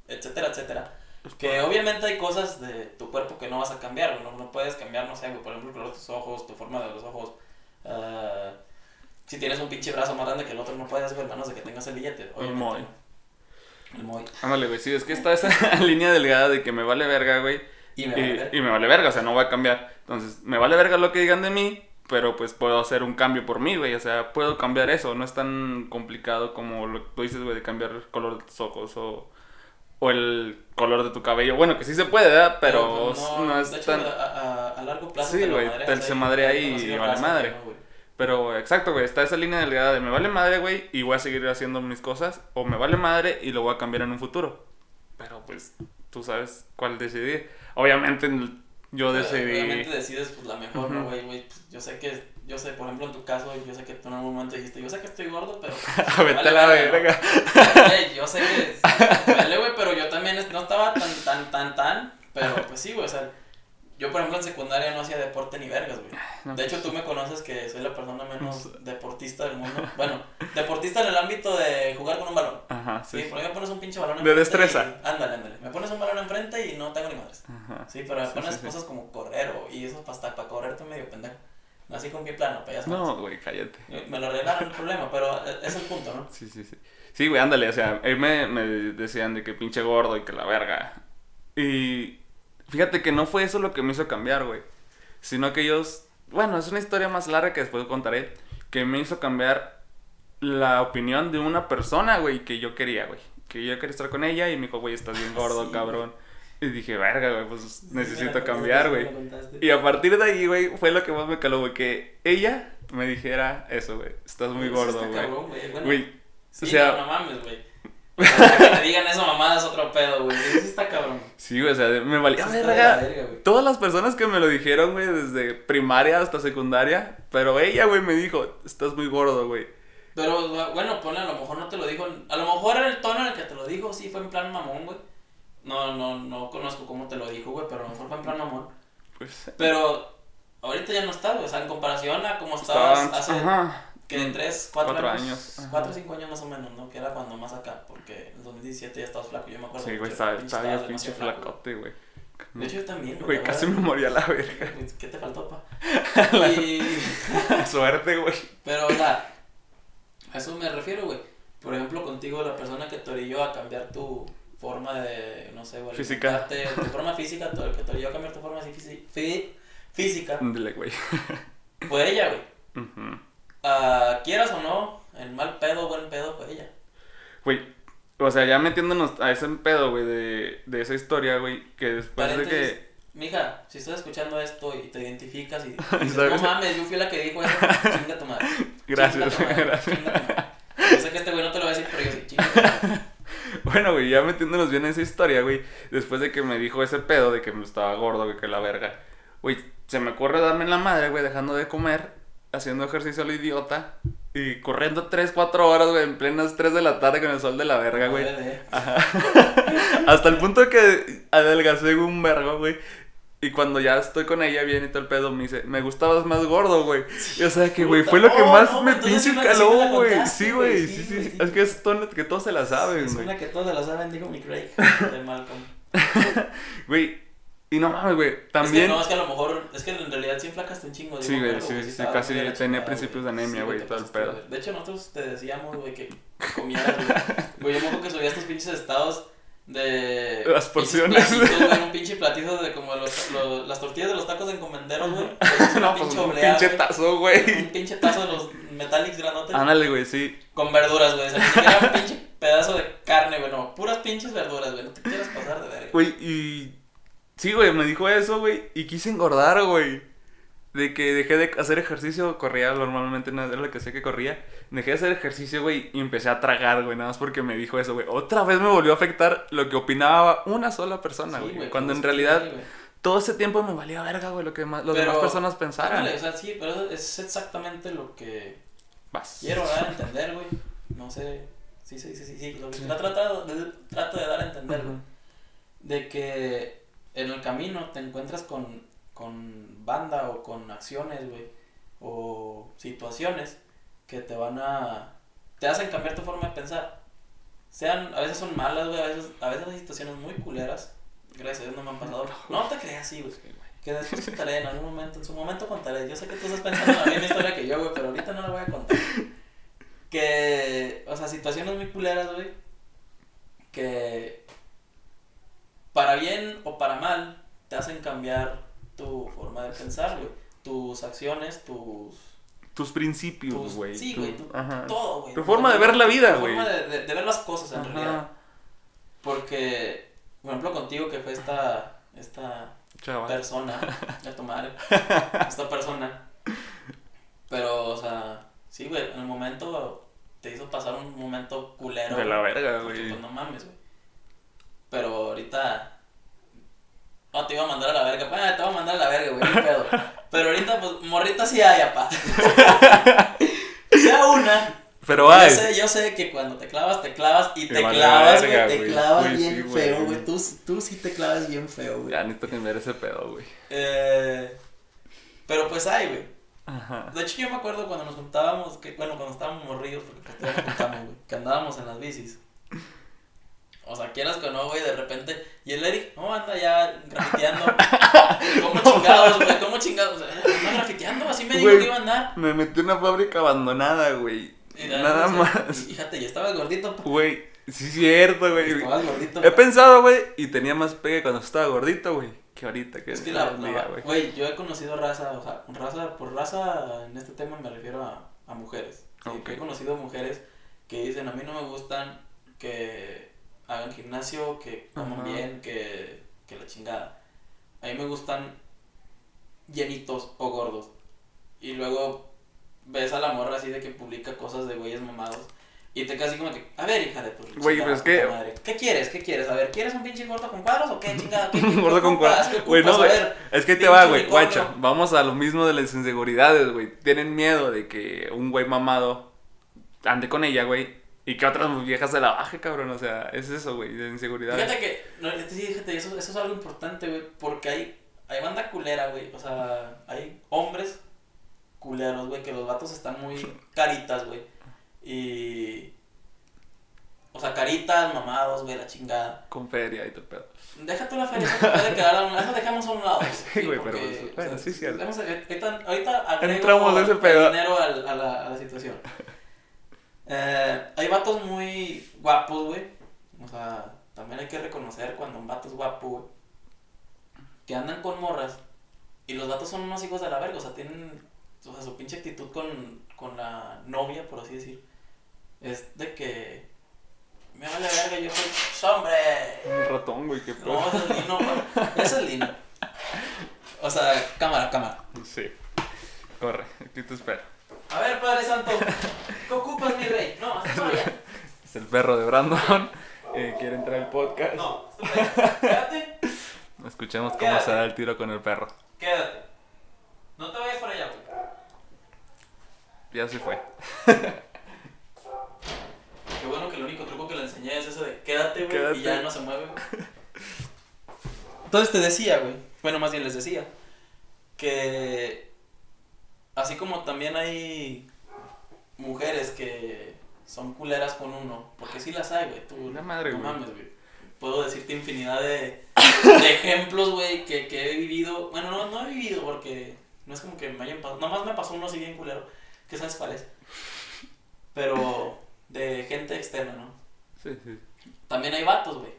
etcétera, etcétera. Que obviamente hay cosas de tu cuerpo que no vas a cambiar. No, no puedes cambiar, no sé, güey. Por ejemplo, color de tus ojos, tu forma de los ojos. ah, si tienes un pinche brazo más grande que el otro, no puedes, a menos de que tengas el billete. Obviamente. moy. no. El moy. Ándale, güey. Sí, es que está esa línea delgada de que me vale verga, güey. Y me vale ver. y me vale verga, o sea, no voy a cambiar. Entonces, me vale verga lo que digan de mí, pero pues puedo hacer un cambio por mí, güey. O sea, puedo cambiar eso. No es tan complicado como lo que tú dices, güey, de cambiar el color de tus ojos o, o el color de tu cabello. Bueno, que sí se puede, ¿verdad? Pero, pues, no, es de hecho, tan... a, a- a largo plazo. Sí, güey, se madrea ahí y vale madre. no. Pero exacto, güey, está esa línea delgada de me vale madre, güey, y voy a seguir haciendo mis cosas, o me vale madre y lo voy a cambiar en un futuro. Pero pues tú sabes cuál decidir. Obviamente yo decidí... Obviamente decides pues la mejor, ¿no, Ujú. güey? güey? Pues, yo sé que yo sé, por ejemplo, en tu caso, yo sé que tú en algún momento dijiste, yo sé que estoy gordo, pero... Vete vale la verga. Ey, yo sé que... Vale, güey, pero yo también no estaba tan, tan, tan, tan, pero pues sí, güey, o sea... Yo, por ejemplo, en secundaria no hacía deporte ni vergas, güey. No, De hecho, tú me conoces que soy la persona menos deportista del mundo. Bueno, deportista en el ámbito de jugar con un balón. Ajá, Sí, sí. por ahí me pones un pinche balón De enfrente destreza. y- Ándale, ándale. Me pones un balón enfrente y no tengo ni madres. Ajá. Sí, pero me Sí, pones sí, sí. cosas como correr o, y eso hasta para correr medio pendejo. Así con pie plano, sabes. No, güey, cállate. Me lo arreglaron el problema, pero es el punto, ¿no? Sí, sí, sí. Sí, güey, ándale, o sea, me, me decían de que pinche gordo y que la verga. Y fíjate que no fue eso lo que me hizo cambiar, güey. Sino que ellos, bueno, es una historia más larga que después contaré, que me hizo cambiar la opinión de una persona, güey, que yo quería, güey. Que yo quería estar con ella y me dijo, güey, estás bien gordo, Sí, cabrón. Y dije, verga, güey, pues necesito cambiar, güey. Y a partir de ahí, güey, fue lo que más me caló, güey, que ella me dijera eso, güey. Estás muy gordo, güey. güey. Bueno, sí, o sea- no, no mames, güey. Que te digan eso, mamada, es otro pedo, güey. Eso está cabrón. Sí, güey, o sea, me valía está la verga. güey. Todas las personas que me lo dijeron, güey, desde primaria hasta secundaria, pero ella, güey, me dijo, estás muy gordo, güey. Pero bueno, ponle, a lo mejor no te lo dijo. A lo mejor el tono en el que te lo dijo, sí fue en plan mamón, güey. No, no, no conozco cómo te lo dijo, güey, pero a lo mejor fue en plan mamón. Pues, Pero ahorita ya no estás, güey. O sea, en comparación a cómo estaba estabas hace, Ajá. Que de 3, 4, Cuatro años. años, ajá. 4 o 5 años más o menos, ¿no? Que era cuando más acá, porque en 2017 ya estabas flaco. Yo me acuerdo. Sí, güey, estaba, bien pinche flacote, güey. güey. De hecho, yo también, Güey, la casi me moría la verga. ¿Qué te faltó, pa? Y... Suerte, güey. Pero, o sea, a eso me refiero, güey. Por ejemplo, contigo, la persona que te orilló a cambiar tu forma de, no sé, güey. Física. Tu forma física, tu- que te orilló a cambiar tu forma así físi- fí- física, Dile, güey. fue ella, güey. Ujú. Ah, quieras o no, el mal pedo, buen pedo, fue ella. Güey, o sea, ya metiéndonos a ese pedo, güey, de, de esa historia, güey, que después de que... Mija, si estás escuchando esto y te identificas y dices, ¿Sabes? no mames, yo fui la que dijo eso, chinga tu madre. Gracias, Chinga tu madre, gracias. chinga tu madre. Yo sé que este güey no te lo va a decir, pero yo sí, chinga tu madre. Bueno, güey, ya metiéndonos bien en esa historia, güey. Después de que me dijo ese pedo de que me estaba gordo, güey, que la verga. Güey, se me ocurre darme en la madre, güey, dejando de comer, haciendo ejercicio a lo idiota. Y corriendo 3, 4 horas, güey, en plenas 3 de la tarde con el sol de la verga, güey. Hasta el punto de que adelgacé un vergo, güey. Y cuando ya estoy con ella bien y todo el pedo, me dice, me gustabas más gordo, güey. Y o sea que, güey, fue lo que Oh, más no, me pinche caló, güey. Sí, güey, sí, sí. Es que es todo- que todos se la saben, Es güey. una que todos se la saben, dijo mi Craig de Malcolm. Güey, y no mames, güey, Es que también... no, es que a lo mejor, es que en realidad sí enflacaste un chingo. Sí, güey, sí, sí, casi de tenía principios de anemia, güey, todo el pedo. De hecho, nosotros te decíamos, güey, que comieras, güey. Yo me acuerdo que subías tus pinches estados de... Las porciones. güey, un pinche platito de como los, los- las tortillas de los tacos encomenderos, güey. No, pues pinche un pinche güey. tazo, Un güey. pinche tazo de los Metallics granotes. Ándale, güey, sí. Con verduras, güey. O sea, ni siquiera un pinche pedazo de carne, güey. No, puras pinches verduras, güey. No te quieras pasar de verga. Güey, y... Sí, güey, me dijo eso, güey, y quise engordar, güey. De que dejé de hacer ejercicio, corría normalmente, no era lo que sé que corría. Dejé de hacer ejercicio, güey, y empecé a tragar, güey, nada más porque me dijo eso, güey. Otra vez me volvió a afectar lo que opinaba una sola persona, Sí, güey. güey, cuando en realidad sí, todo ese tiempo me valía verga, güey, lo que más, las demás personas pensaran. ándale, o sea, sí, pero es exactamente lo que Vas. quiero dar a entender, güey. No sé. Sí, sí, sí, sí, sí. Lo que de, trato de dar a entender, güey. Ujú. De que en el camino te encuentras con, con banda o con acciones, güey. O situaciones que te van a. te hacen cambiar tu forma de pensar. Sean, a veces son malas, güey. A veces, a veces hay situaciones muy culeras. Gracias a Dios no me han pasado. No te creas así, güey. Que después contaré en algún momento, en su momento contaré. Yo sé que tú estás pensando en la misma historia que yo, güey, pero ahorita no la voy a contar. Que, o sea, situaciones muy culeras, güey. Que para bien o para mal te hacen cambiar tu forma de pensar, güey. Tus acciones, tus. Tus principios, tus güey. sí, tu- güey. tu-. Todo, güey. Tu forma de ver la vida, Tu güey. forma de, de- de ver las cosas, en Ajá. realidad. Porque, por ejemplo, contigo que fue esta. Esta Chaval. persona, a tu madre, esta persona. Pero, o sea, sí, güey, en el momento te hizo pasar un momento culero. De la verga, porque, güey. Pues no mames, güey. Pero ahorita. No, te iba a mandar a la verga. Ah, te voy a mandar a la verga, güey. pedo. Pero ahorita, pues, morrita sí hay, apá. sea una. Pero Yo hay. sé, yo sé que cuando te clavas, te clavas y Te clavas, verga, güey. Te clavas bien sí, feo, güey. Tú, tú sí te clavas bien feo, güey. Ya necesito cambiar ese pedo, güey. Eh, pero pues hay, güey. Ajá. De hecho, yo me acuerdo cuando nos juntábamos, que, bueno, cuando estábamos morridos, porque pues nos juntamos, güey, que andábamos en las bicis. O sea, quieras que no, güey, de repente. Y el Eric, no, anda ya grafiteando. ¿Cómo chingados, güey? ¿Cómo chingados? Anda grafiteando, así me dijo que iba a andar. Me metí en una fábrica abandonada, güey. Nada más. Fíjate, ya estabas gordito. Güey, sí es cierto, güey. Estabas gordito. He pensado, güey, y tenía más pegue cuando estaba gordito, güey. Que ahorita, que Es que la, güey. güey, yo he conocido raza, o sea, raza, por raza en este tema me refiero a, a mujeres. Sí, Ok. que He conocido mujeres que dicen, a mí no me gustan que hagan gimnasio, que coman bien, que, que la chingada. A mí me gustan llenitos o gordos. Y luego ves a la morra así de que publica cosas de güeyes mamados. Y te quedas así como que, a ver, hija de tu Güey, pues es que- madre, ¿Qué quieres? ¿Qué quieres? A ver, ¿quieres un pinche gordo con cuadros o qué chingada? ¿Qué, qué, Gordo con cuadros. ¿Qué Güey, no, güey. Es que te va, güey. Guacha, vamos a lo mismo de las inseguridades, güey. Tienen miedo de que un güey mamado ande con ella, güey. Y que otras viejas se la baje, cabrón. O sea, es eso, güey, de inseguridad. Fíjate que, no, sí, fíjate, eso, eso es algo importante, güey, porque hay, hay banda culera, güey, o sea, hay hombres culeros, güey, que los vatos están muy caritas, güey, y, o sea, caritas, mamados, güey, la chingada. Con feria y todo pedo. Deja tú la feria, eso puede quedar a un lado, eso dejamos a un lado. Sí, güey, porque, pero, o bueno, sea, sí, a- ahorita, ahorita agrego Entramos de ese el pedo. dinero al- a, la, a la situación. Eh, hay vatos muy guapos, güey. O sea, también hay que reconocer cuando un vato es guapo, güey. Que andan con morras. Y los vatos son unos hijos de la verga. O sea, tienen. O sea, su pinche actitud con, con la novia, por así decir. Es de que. Me vale verga, yo soy hombre. Un ratón, güey, qué pedo. No, ese es Lino, güey. Ese es Lino. O sea, cámara, cámara. Sí. Corre, aquí te espero. A ver, Padre Santo, ¿qué ocupas, mi rey? No, hasta para allá. Es el perro de Brandon. Eh, quiere entrar al podcast. No. Quédate, Escuchemos cómo Quédate. se da el tiro con el perro. quédate. No te vayas para allá, güey. Ya se fue. Qué bueno que el único truco que le enseñé es ese de quédate, güey, Quédate. y ya no se mueve, güey. Entonces te decía, güey, bueno, más bien les decía, que así como también hay mujeres que son culeras con uno, porque sí las hay, güey, tú La madre, no güey. mames, güey. Puedo decirte infinidad de, de ejemplos, güey, que, que he vivido, bueno, no, no he vivido porque no es como que me hayan pasado, nomás me pasó uno así bien culero, que sabes cuál es, pero de gente externa, ¿no? Sí, sí. También hay vatos, güey.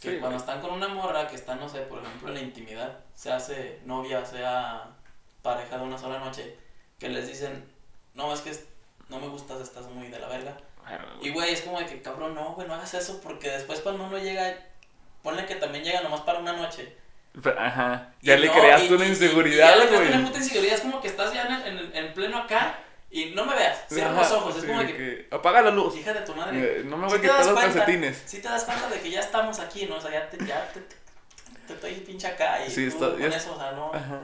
Que Sí, cuando güey. están con una morra que está, no sé, por ejemplo, en la intimidad, se hace novia, sea pareja de una sola noche, que les dicen, no, es que no me gustas, estás muy de la verga. Y, güey, es como de que, cabrón, no, güey, no hagas eso, porque después cuando uno llega, ponle que también llega nomás para una noche. Pero, Ajá. Y Ya le no, creaste y- una y- y- inseguridad, y ya le creaste güey. una puta inseguridad, es como que estás ya en, en, en pleno acá y no me veas, cierra los ojos, es sí, como de de que, Apaga la luz. hija de tu madre. Eh, no me Sí voy a te quitar los calcetines. Sí te das cuenta de que ya estamos aquí, ¿no? O sea, ya te, ya te, te, te estoy pinche acá y Sí, tú está- con ya es- eso, o sea, no. Ajá.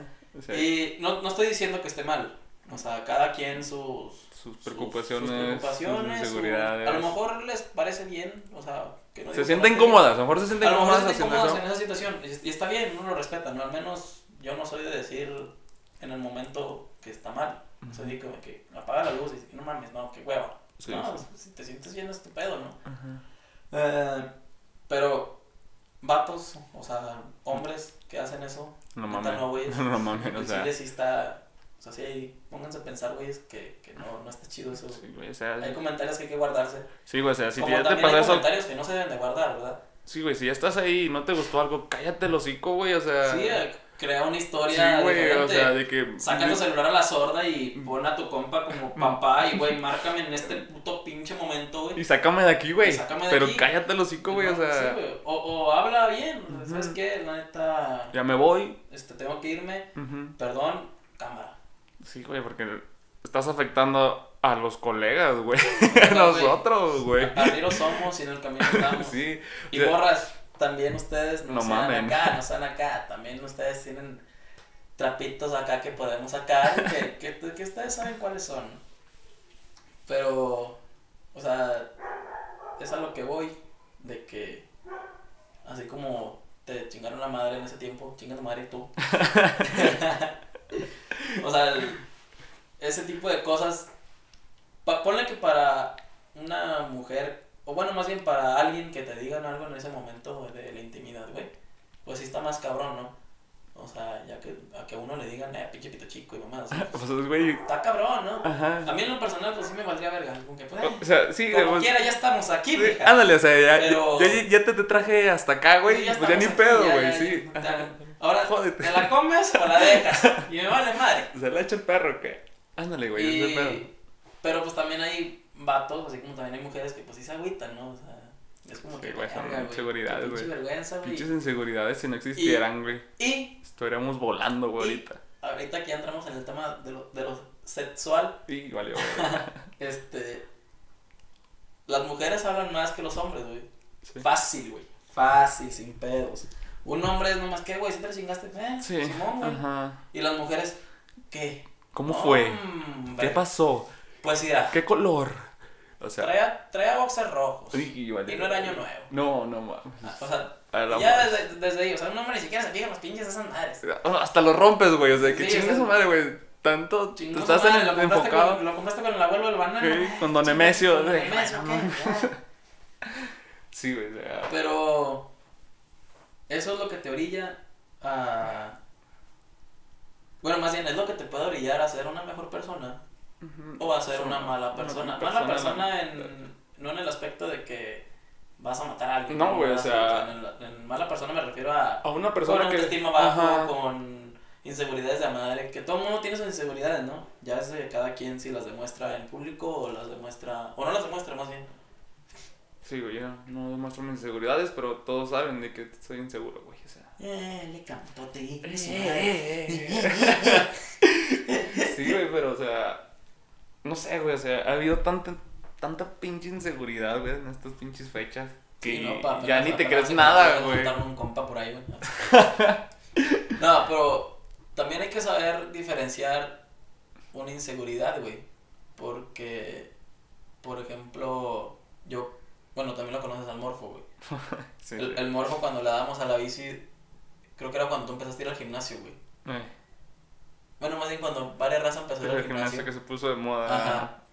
Y no, no estoy diciendo que esté mal. O sea, cada quien sus, sus preocupaciones, sus, preocupaciones, sus su- inseguridades. a lo mejor les parece bien, o sea, que no se digo que sienten cómodas, a lo mejor se sienten A lo mejor cómodas se sienten haciendo cómodas eso. en esa situación. Y, está bien, uno lo respeta, ¿no? Al menos yo no soy de decir en el momento que está mal. Soy de como que apaga la luz y no mames, no, qué hueva. Sí, no, sí. si te sientes bien es tu pedo, ¿no? Eh, pero vatos, o sea, hombres que hacen eso, No mames. no, güey. No mames, o sea. Sí está, o sea, sí, pónganse a pensar, güey, que, que no, no está chido eso. Sí, güey, o sea, Hay comentarios que hay que guardarse. sí, güey, o sea, si Como ya te también pasó hay eso, comentarios que no se deben de guardar, ¿verdad? sí, güey, si ya estás ahí y no te gustó algo, cállate el hocico, güey, o sea. Sí, eh, crea una sí, historia güey, diferente. o sea, de que. Saca tu celular a la sorda y pon a tu compa como papá y, güey, márcame en este puto pinche momento, güey. Y sácame de aquí, güey. Y sácame de Pero aquí. cállate el hocico, güey, o sí, sea. güey. o, o habla bien, ¿sabes qué? La neta, Ya me voy. este, tengo que irme, perdón, cámara. Sí, güey, porque estás afectando a los colegas, güey. A nosotros, güey. Arrieros somos y en el camino estamos. Sí. Y morras, también ustedes no, No sean mamen. acá, no sean acá, también ustedes tienen trapitos acá que podemos sacar, que, que, que ustedes saben cuáles son. Pero, o sea, es a lo que voy, de que así como te chingaron la madre en ese tiempo, chinga tu madre y tú. o sea, ese tipo de cosas, ponle que para una mujer, o bueno, más bien para alguien que te digan algo en ese momento de la intimidad, güey, pues sí está más cabrón, ¿no? O sea, ya que a que uno le digan, eh, pinche pito chico y mamá. O sea, pues, güey. Está cabrón, ¿no? Ajá. A mí en lo personal, pues sí me valdría verga. Como que, pues, o sea, sí, como pues, quiera, ya estamos aquí, sí, Ándale, o sea, ya, ya, te, te, traje hasta acá, güey. Sí, pues ya ni pedo, güey, sí. ahora, Jódete. ¿te la comes o la dejas? Y me vale madre. ¿Se la echa el perro qué? Ándale, güey, y... pedo. Pero pues también hay vatos, así como también hay mujeres que pues sí se agüitan, ¿no? O sea, es como que. Güey, son inseguridades, güey. vergüenza, güey. Pinches inseguridades si no existieran, güey. Y. Estuviéramos volando, güey, ahorita. Ahorita que ya entramos en el tema de lo, de lo sexual. Y valió, este. Las mujeres hablan más que los hombres, güey. Fácil, güey. Fácil, sin pedos. Un hombre es nomás, ¿qué, güey? Si te lo chingaste, eh, sí. Simón, güey. Ajá. Y las mujeres, ¿qué? ¿Cómo fue? ¿Qué pasó? Pues mira. ¿Qué color? O sea, traía, traía boxers rojos. y no era año nuevo. No, no mames. Ah, o sea, ya desde, desde ahí, o sea, un hombre ni siquiera se fija los pinches esas madres. Hasta lo rompes, güey. O sea, que sí, su madre, güey. Tanto, tú estás en el, enfocado. Con, lo compraste con el abuelo del banano. Sí, con Don Nemesio. Con Don Nemesio, ¿qué? sí, güey. Pero eso es lo que te orilla a... Bueno, más bien es lo que te puede orillar a ser una mejor persona o a ser una mala persona. mala persona en, no en el aspecto de que vas a matar a alguien. No, güey, o sea... en, mala persona me refiero a... A una persona con que... autoestima bajo, con inseguridades de madre, que todo el mundo tiene sus inseguridades, ¿no? Ya es de cada quien si las demuestra en público o las demuestra... O no las demuestra, más bien. Sí, güey, yo no demuestro mis inseguridades, pero todos saben de que soy inseguro, güey, o sea... Eh, le canto, te Sí, güey, pero, o sea no sé, güey, o sea, ha habido tanta, tanta pinche inseguridad, güey, en estas pinches fechas. Que ya ni te crees nada, güey. un compa por ahí, güey. no, pero también hay que saber diferenciar una inseguridad, güey. Porque, por ejemplo, yo, bueno, también lo conoces al morfo, güey. sí, el, el, morfo cuando le damos a la bici, creo que era cuando tú empezaste a ir al gimnasio, güey. Eh. Bueno, más bien cuando varias razas empezó a ir al gimnasio. que se puso de moda. Ajá.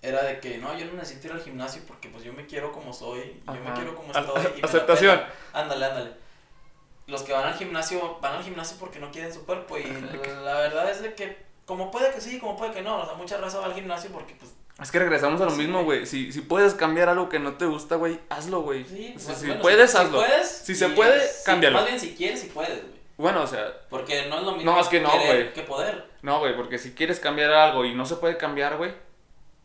Era de que, no, yo no necesito ir al gimnasio porque pues yo me quiero como soy, yo me quiero como estoy. Aceptación. Ándale, ándale. Los que van al gimnasio, van al gimnasio porque no quieren su cuerpo y la verdad es de que, como puede que sí, como puede que no, o sea, mucha raza va al gimnasio porque pues... Es que regresamos a lo mismo, güey. Si, si puedes cambiar algo que no te gusta, güey, hazlo, güey. Sí, pues, si puedes, hazlo. Si, puedes, si se puede, cámbialo. Más bien, si quieres, si puedes, güey. Bueno, o sea. Porque no es lo mismo no, es que, no, güey. que poder. No, güey, porque si quieres cambiar algo y no se puede cambiar, güey,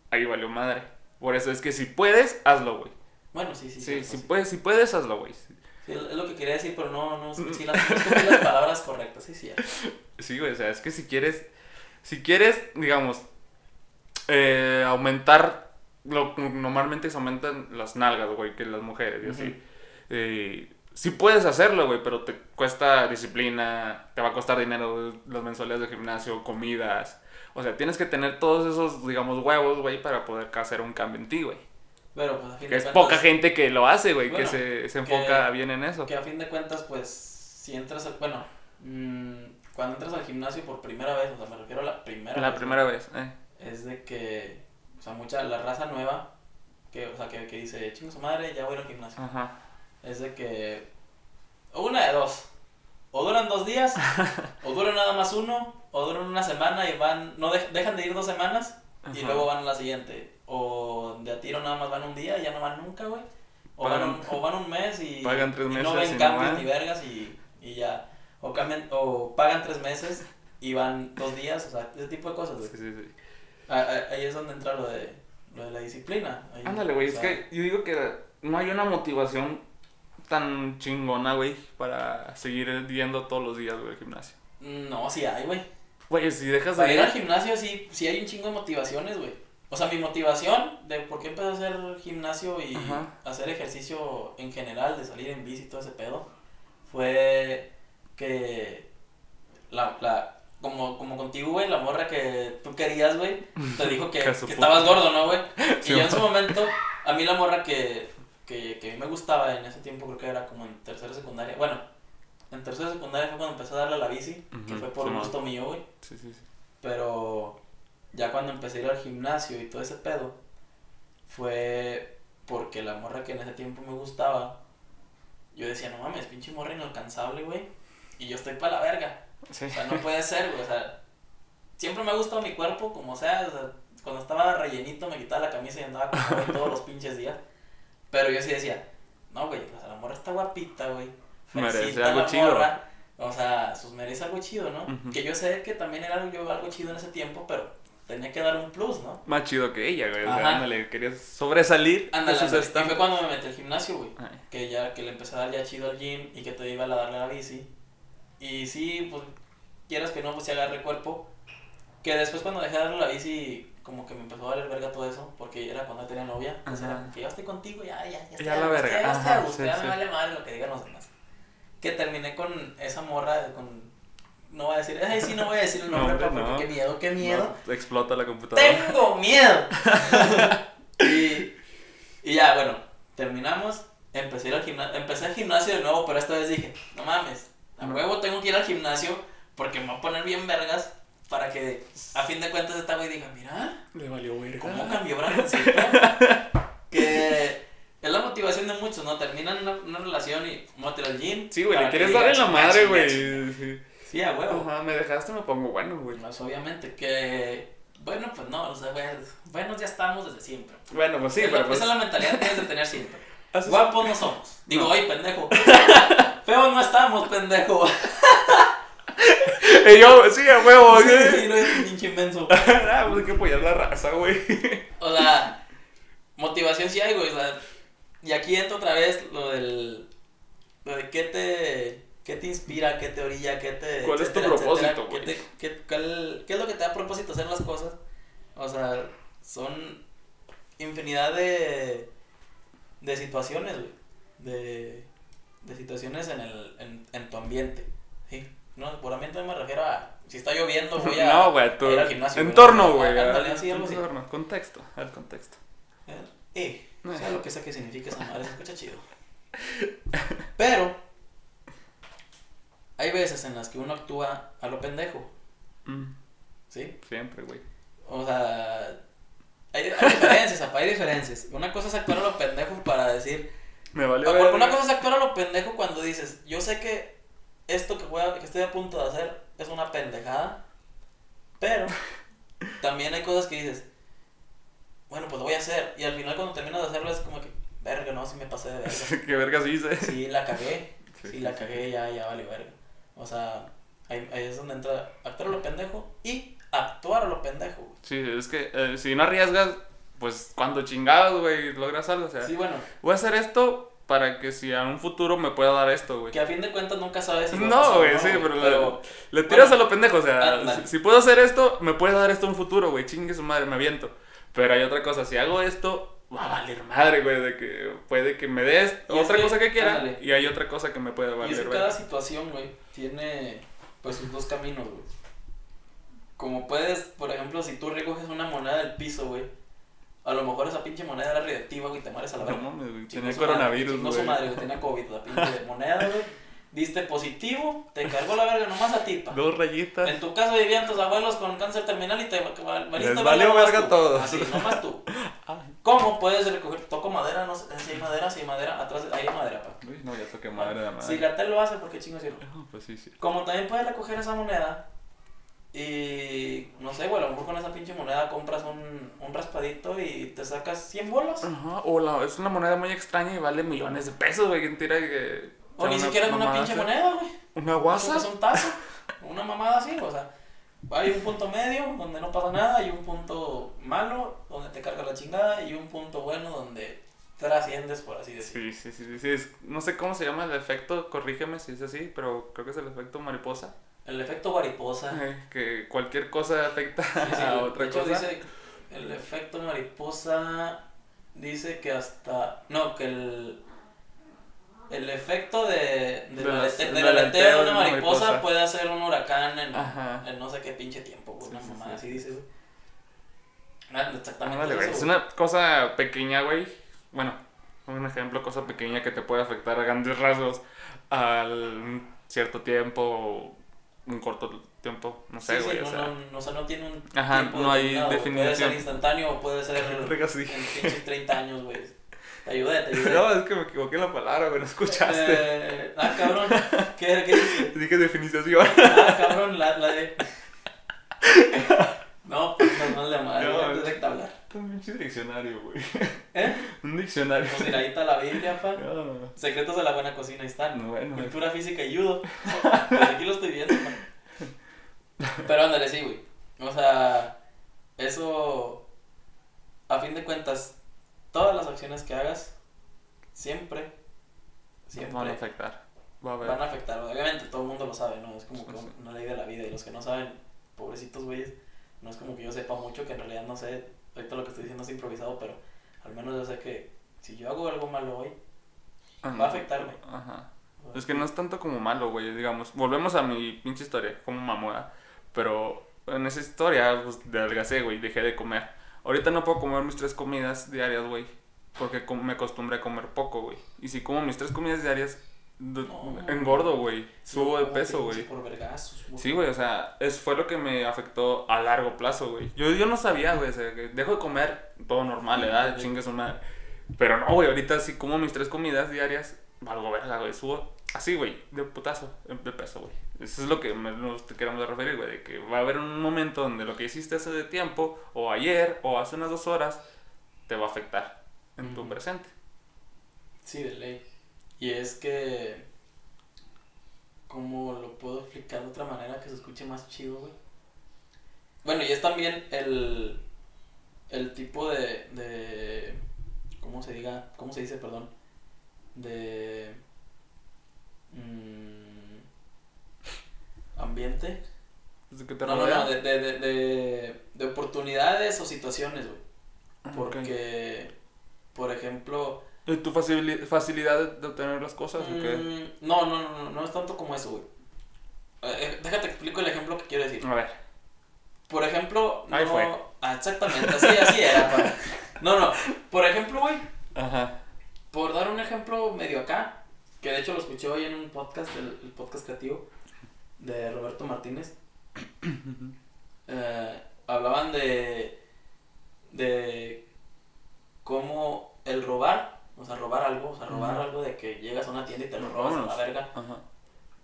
ahí valió madre. Por eso es que si puedes, hazlo, güey. Bueno, sí, sí. Sí, si, puedes, si puedes, hazlo, güey. Sí, es lo que quería decir, pero no, no, si las, no las palabras correctas, sí, sí. Sí, güey, o sea, es que si quieres, si quieres, digamos, eh, aumentar, lo, normalmente se aumentan las nalgas, güey, que las mujeres, y así. Eh, sí puedes hacerlo, güey, pero te cuesta disciplina, te va a costar dinero, las mensualidades de gimnasio, comidas. O sea, tienes que tener todos esos, digamos, huevos, güey, para poder hacer un cambio en ti, güey. Pero, pues, a fin que es poca gente que lo hace, güey, que se, se enfoca bien en eso. Que a fin de cuentas, pues, si entras, bueno, mmm, cuando entras al gimnasio por primera vez, o sea, me refiero a la primera la vez. La primera vez, eh. Es de que, o sea, mucha, la raza nueva, que, o sea, que, que dice, chingo su madre, ya voy al gimnasio. Ajá es de que una de dos. O duran dos días, o duran nada más uno, o duran una semana y van, no dejan de ir dos semanas y luego van a la siguiente. O de a tiro nada más van un día y ya no van nunca, güey. O, van un, o van un mes y, pagan tres meses no ven cambios ni vergas y, y ya. O, cambian, o pagan tres meses y van dos días, o sea, ese tipo de cosas, güey. Sí, sí, sí. Ahí es donde entra lo de, lo de la disciplina. Ándale, güey, es que yo digo que no hay una motivación tan chingona, güey, para seguir yendo todos los días, güey, al gimnasio. No, sí hay, güey. Güey, si dejas de ir... al gimnasio sí, sí hay un chingo de motivaciones, güey. O sea, mi motivación de por qué empecé a hacer gimnasio y hacer ejercicio en general, de salir en bici y todo ese pedo, fue que la, la, como, como contigo, güey, la morra que tú querías, güey, te dijo que, Que estabas gordo, ¿no, güey? Y Sí, yo en su momento, a mí la morra que, que, que a mí me gustaba en ese tiempo, creo que era como en tercera secundaria. Bueno, en tercera secundaria fue cuando empecé a darle a la bici, que Ujú, fue por sí, gusto mío, güey. Sí, sí, sí. Pero ya cuando empecé a ir al gimnasio y todo ese pedo, fue porque la morra que en ese tiempo me gustaba, yo decía, no mames, pinche morra inalcanzable, güey. Y yo estoy para la verga. Sí. O sea, no puede ser, güey. O sea, siempre me ha gustado mi cuerpo, como sea. O sea, cuando estaba rellenito me quitaba la camisa y andaba con todos los pinches días. Pero yo sí decía, no, güey, o sea, la morra está guapita, güey. Merece algo la chido. morra. O sea, sus merece algo chido, ¿no? Ujú. Que yo sé que también era yo algo chido en ese tiempo, pero tenía que dar un plus, ¿no? Más chido que ella, güey. O sea, ándale, querías sobresalir Ándale, ándale. y fue cuando me metí al gimnasio, güey. Ay. Que ya, que le empecé a dar ya chido al gym y que te iba a darle la bici. Y sí, pues, quieras que no, pues se agarre cuerpo. Que después cuando dejé de darle la bici, como que me empezó a valer verga todo eso, porque era cuando tenía novia. Ajá. era que yo estoy contigo, ya, ya, ya Ya la verga, Ya ajá, gusto, sí, ya sí. me vale madre lo que digan los demás. Que terminé con esa morra, con... No voy a decir, ay, sí, no voy a decir el No, nombre, hombre, porque no. qué miedo, qué miedo. No, explota la computadora. ¡Tengo miedo! y, y ya, bueno, terminamos. Empecé, a ir al gimnasio, empecé el gimnasio de nuevo, pero esta vez dije, no mames, a No. huevo tengo que ir al gimnasio porque me voy a poner bien vergas para que a fin de cuentas esta güey diga, mira, Le valió verga. ¿cómo cambió Brandon Que es la motivación de muchos, ¿no? Terminan una, una relación y ir al gym. Sí, güey, le quieres dar en la "Chinga, madre, güey. chinga". Sí. Sí, a huevo. Ajá, me dejaste, me pongo bueno, güey. Pues obviamente que, bueno, pues no, o sea, güey, buenos ya estamos desde siempre. Bueno, pues sí, Es la- pero pues. Esa es la mentalidad que debes de tener siempre. Guapos no somos. Digo, No. oye, pendejo. Feos no estamos, pendejo. Y yo, sí, a huevo, Sí, sí, no es pinche inmenso. Ah, pues hay que apoyar la raza, güey. O sea, motivación sí hay, güey. O sea, y aquí entra otra vez lo del. Lo de qué te. ¿Qué te inspira? ¿Qué te orilla? ¿Qué te.? ¿Cuál es tu propósito? ¿Qué, güey? qué, cuál- qué es lo que te da propósito hacer las cosas? O sea, son infinidad de. de situaciones, güey. De. de situaciones en, el, en, en tu ambiente. ¿sí? No, por ambiente no me refiero a. Si está lloviendo, voy a. No, güey, tu a ir al gimnasio, güey. entorno, güey. Ah, ándale, así, algo así. Entorno, contexto, al contexto. Eh, Eh. sea lo que sea que signifique esa madre, se escucha chido. Pero, hay veces en las que uno actúa a lo pendejo, Mm, ¿sí? siempre, güey. O sea, hay, hay diferencias, apa, hay diferencias. Una cosa es actuar a lo pendejo para decir. Me vale Ah. Una cosa es actuar a lo pendejo cuando dices, yo sé que esto que, voy a- que estoy a punto de hacer es una pendejada, pero también hay cosas que dices, bueno, pues lo voy a hacer. Y al final cuando terminas de hacerlo es como que, verga, no, si me pasé de verga. Qué vergas hice. Sí, la cagué. Sí, la cagué, ya, ya vale verga. O sea, ahí, ahí es donde entra actuar a lo pendejo y actuar a lo pendejo. güey. Sí, es que eh, si no arriesgas, pues cuando chingados, güey, logras algo. O sea, Sí, bueno, voy a hacer esto para que si en un futuro me pueda dar esto, güey. que a fin de cuentas nunca sabes si a No, güey, sí, pero, pero le, le tiras bueno, a lo pendejo, o sea, si, si puedo hacer esto, me puede dar esto un futuro, güey, chingue su madre, me aviento. Pero hay otra cosa, si hago esto, va a valer madre, güey, de que puede que me des otra que, cosa que quiera y hay otra cosa que me puede Y es valer, que cada situación, güey, tiene pues sus dos caminos, güey. Como puedes, por ejemplo, si tú recoges una moneda del piso, güey, a lo mejor esa pinche moneda era radioactiva, güey, te mueres a la No verga. güey, Chingó tenía su coronavirus, chingó su güey. madre, güey, tenía COVID, la pinche moneda, güey. Diste positivo, te cargó la verga nomás a ti, pa. Dos rayitas. En tu caso vivían tus abuelos con cáncer terminal y te val- valiste Les valió verga todos. Así, nomás tú. ¿Cómo puedes recoger? Toco madera, no sé si hay madera, si hay madera, atrás ahí hay madera, pa. uy, no, ya toqué madre de madre. Si Gatel lo hace, ¿por qué chingos yo no? No, pues sí, sí. Como también puedes recoger esa moneda y no sé, güey, a lo mejor con esa pinche moneda compras un, un raspadito y te sacas 100 bolas. Ajá, o la, es una moneda muy extraña y vale millones de pesos, güey, ¿quién tira que... O ni siquiera es una pinche así? moneda, güey. ¿Una guasa? Es un tazo, una mamada así, o sea, hay un punto medio donde no pasa nada y un punto malo donde te carga la chingada y un punto bueno donde trasciendes, por así decirlo. Sí, sí, sí, sí, sí, es- no sé cómo se llama el efecto, corrígeme si es así, pero creo que es el efecto mariposa, El efecto mariposa. que cualquier cosa afecta Sí, sí, a de otra hecho, cosa. dice, el efecto mariposa dice que hasta, no, que el, el efecto de, de De la del del aleteo de una mariposa, mariposa. puede hacer un huracán en, en no sé qué pinche tiempo, güey. Sí, una sí. así dice, güey. Ah, Exactamente. Güey. eso, Es güey. una cosa pequeña, güey. Bueno, un ejemplo, cosa pequeña que te puede afectar a grandes rasgos al cierto tiempo, un corto tiempo, no sé, güey. sí, o no, sea, no, no, o sea, no tiene un Ajá, tiempo no hay güey. Puede ser definición. instantáneo o puede ser en Verga, sí. pinches 30 años, güey. Te ayudé, te ayudé. No, es que me equivoqué en la palabra, güey, no escuchaste. Eh, ah, cabrón. ¿Qué, qué dice? Dije definición. Ah, cabrón, la, la de... No, pues normal de madre, No, antes de hablar. Un pinche diccionario, güey. ¿Eh? Un diccionario. Pues mira, ahí está la Biblia, pa. No, Secretos de la buena cocina, ahí están. no, bueno. Cultura física y judo. Pues aquí lo estoy viendo, pa. Pero ándale, sí, güey. O sea, eso, a fin de cuentas, todas las acciones que hagas, siempre, siempre Van a afectar. Va a haber. van a afectar. Obviamente, todo el mundo lo sabe, ¿no? Es como que una ley de la vida. Y los que no saben, pobrecitos güeyes, no es como que yo sepa mucho, que en realidad no sé. Ahorita lo que estoy diciendo es improvisado, pero al menos yo sé que si yo hago algo malo hoy, va a afectarme. Ajá. Es que no es tanto como malo, güey, digamos. Volvemos a mi pinche historia, como mamora. Pero en esa historia, pues, adelgacé, güey, dejé de comer. Ahorita no puedo comer mis tres comidas diarias, güey. Porque me acostumbré a comer poco, güey. Y si como mis tres comidas diarias, No. engordo, güey. Subo de peso, güey. Por vergazos, güey. Sí, güey, o sea, es, fue lo que me afectó a largo plazo, güey. Yo, yo no sabía, güey, o sea, que dejo de comer todo normal, Sí, ¿verdad? sí. Chingue su madre. Pero no, güey, ahorita sí como mis tres comidas diarias, valgo verga, güey, subo así, güey, de putazo, de peso, güey. Eso es lo que nos te queremos referir, güey, de que va a haber un momento donde lo que hiciste hace de tiempo, o ayer, o hace unas dos horas, te va a afectar en tu Ujú. presente. Sí, de ley. Y es que. ¿Cómo lo puedo explicar de otra manera que se escuche más chido, güey? Bueno, y es también el. El tipo de. de ¿Cómo se diga? ¿Cómo se dice, perdón? De. mm, ambiente. Que te No, no, no, de, de, de, de, de oportunidades o situaciones, güey. Ah. Porque, por ejemplo. ¿Y tu facili- facilidad de- obtener las cosas o qué? Mm, no, no, no, no, no es tanto como eso, güey. Eh, eh, déjate explico el ejemplo que quiero decir. A ver. Por ejemplo, Ahí no- fue. Ah, exactamente, así, así era. No, no. Por ejemplo, güey, Ajá. por dar un ejemplo medio acá, que de hecho lo escuché hoy en un podcast, el, el podcast creativo de Roberto Martínez. Eh, hablaban de de cómo el robar, o sea, robar algo, o sea, robar algo de que llegas a una tienda y te lo robas a la verga, Ajá.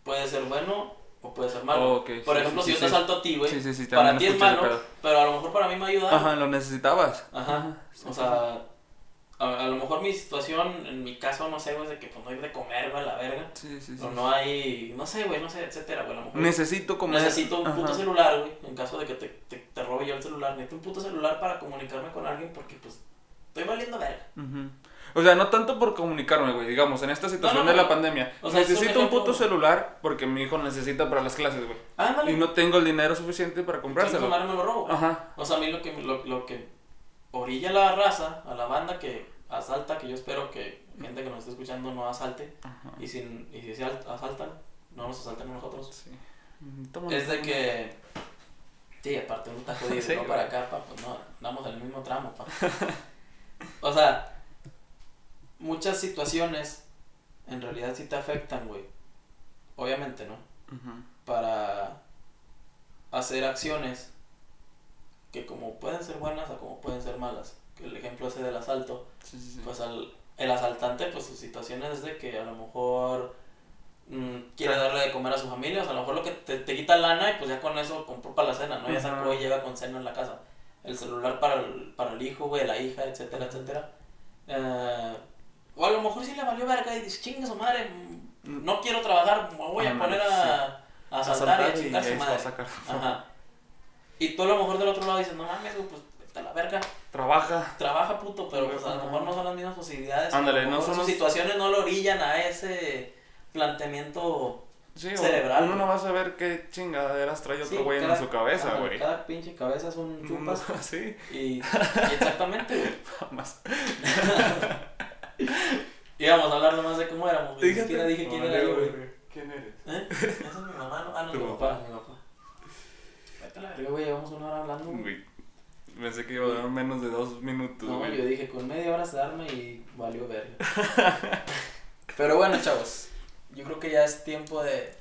puede ser bueno o puede ser malo. Ok, Por sí, ejemplo, sí, si yo te sí. asalto a ti, güey, Sí, sí, sí, para ti es malo, pero a lo mejor para mí me ayuda. Ajá, lo necesitabas. Ajá. O sea, a, a lo mejor mi situación, en mi caso, no sé, güey, es de que pues no hay de comer, güey, a la verga. Sí, sí, sí. O no hay, no sé, güey, no sé, etcétera, güey. A lo mejor Necesito comer. necesito un puto celular, güey, en caso de que te, te, te robe yo el celular. Necesito un puto celular para comunicarme con alguien porque, pues, estoy valiendo verga. Ujú. O sea, no tanto por comunicarme, güey. Digamos, en esta situación no, de la no. pandemia. O sea, necesito un, ejemplo- puto celular porque mi hijo necesita para las clases, güey. Ándale. Y no tengo el dinero suficiente para comprárselo. me lo robo. Ajá. O sea, a mí lo que, lo, lo que orilla a la raza, a la banda que asalta, que yo espero que gente que nos esté escuchando no asalte. Ajá. Y, sin, y si se al- asaltan, no nos asalten a nosotros. Sí. Mm, toma, Es de que. Sí, aparte uno está jodido, Sí, no güey. para acá, pa, pues no, andamos en el mismo tramo, pa. O sea, muchas situaciones en realidad sí te afectan, güey. Obviamente, ¿no? Para hacer acciones que como pueden ser buenas o como pueden ser malas. Que el ejemplo ese del asalto, Sí, sí, sí. pues al, el asaltante, pues sus situaciones es de que a lo mejor mm, quiere darle de comer a su familia, o sea, a lo mejor lo que te, te quita lana y pues ya con eso compró para la cena, ¿no? Ya sacó y llega con cena en la casa. El celular para el, para el hijo, güey, la hija, etcétera, etcétera. Eh, o a lo mejor sí le valió verga y dice, chinga su madre, no quiero trabajar, me voy a Ándale, poner a, a asaltar y a chingar su madre. Ajá. Y tú a lo mejor del otro lado dices, no mames, pues a la verga Trabaja. trabaja puto, pero pues a lo mejor no son las mismas posibilidades. Ándale, no son sus los- situaciones no lo orillan a ese planteamiento. Sí, Cerebral, Uno no va a saber qué chingaderas trae otro Sí, güey en su cabeza, güey. Cada pinche cabeza es un chupas. Sí, y, y exactamente, güey. Íbamos a hablar nomás de cómo éramos. Ni siquiera dije quién era yo, güey. ¿Quién eres? ¿Eh? ¿Esa es mi mamá? No? Ah, no, mi papá. papá, mi papá. Vete a la verga, güey, llevamos una hora hablando, güey. Pensé que iba a durar menos de dos minutos, No, güey. yo dije, con media hora se arma y valió verga. Pero bueno, chavos, yo creo que ya es tiempo de,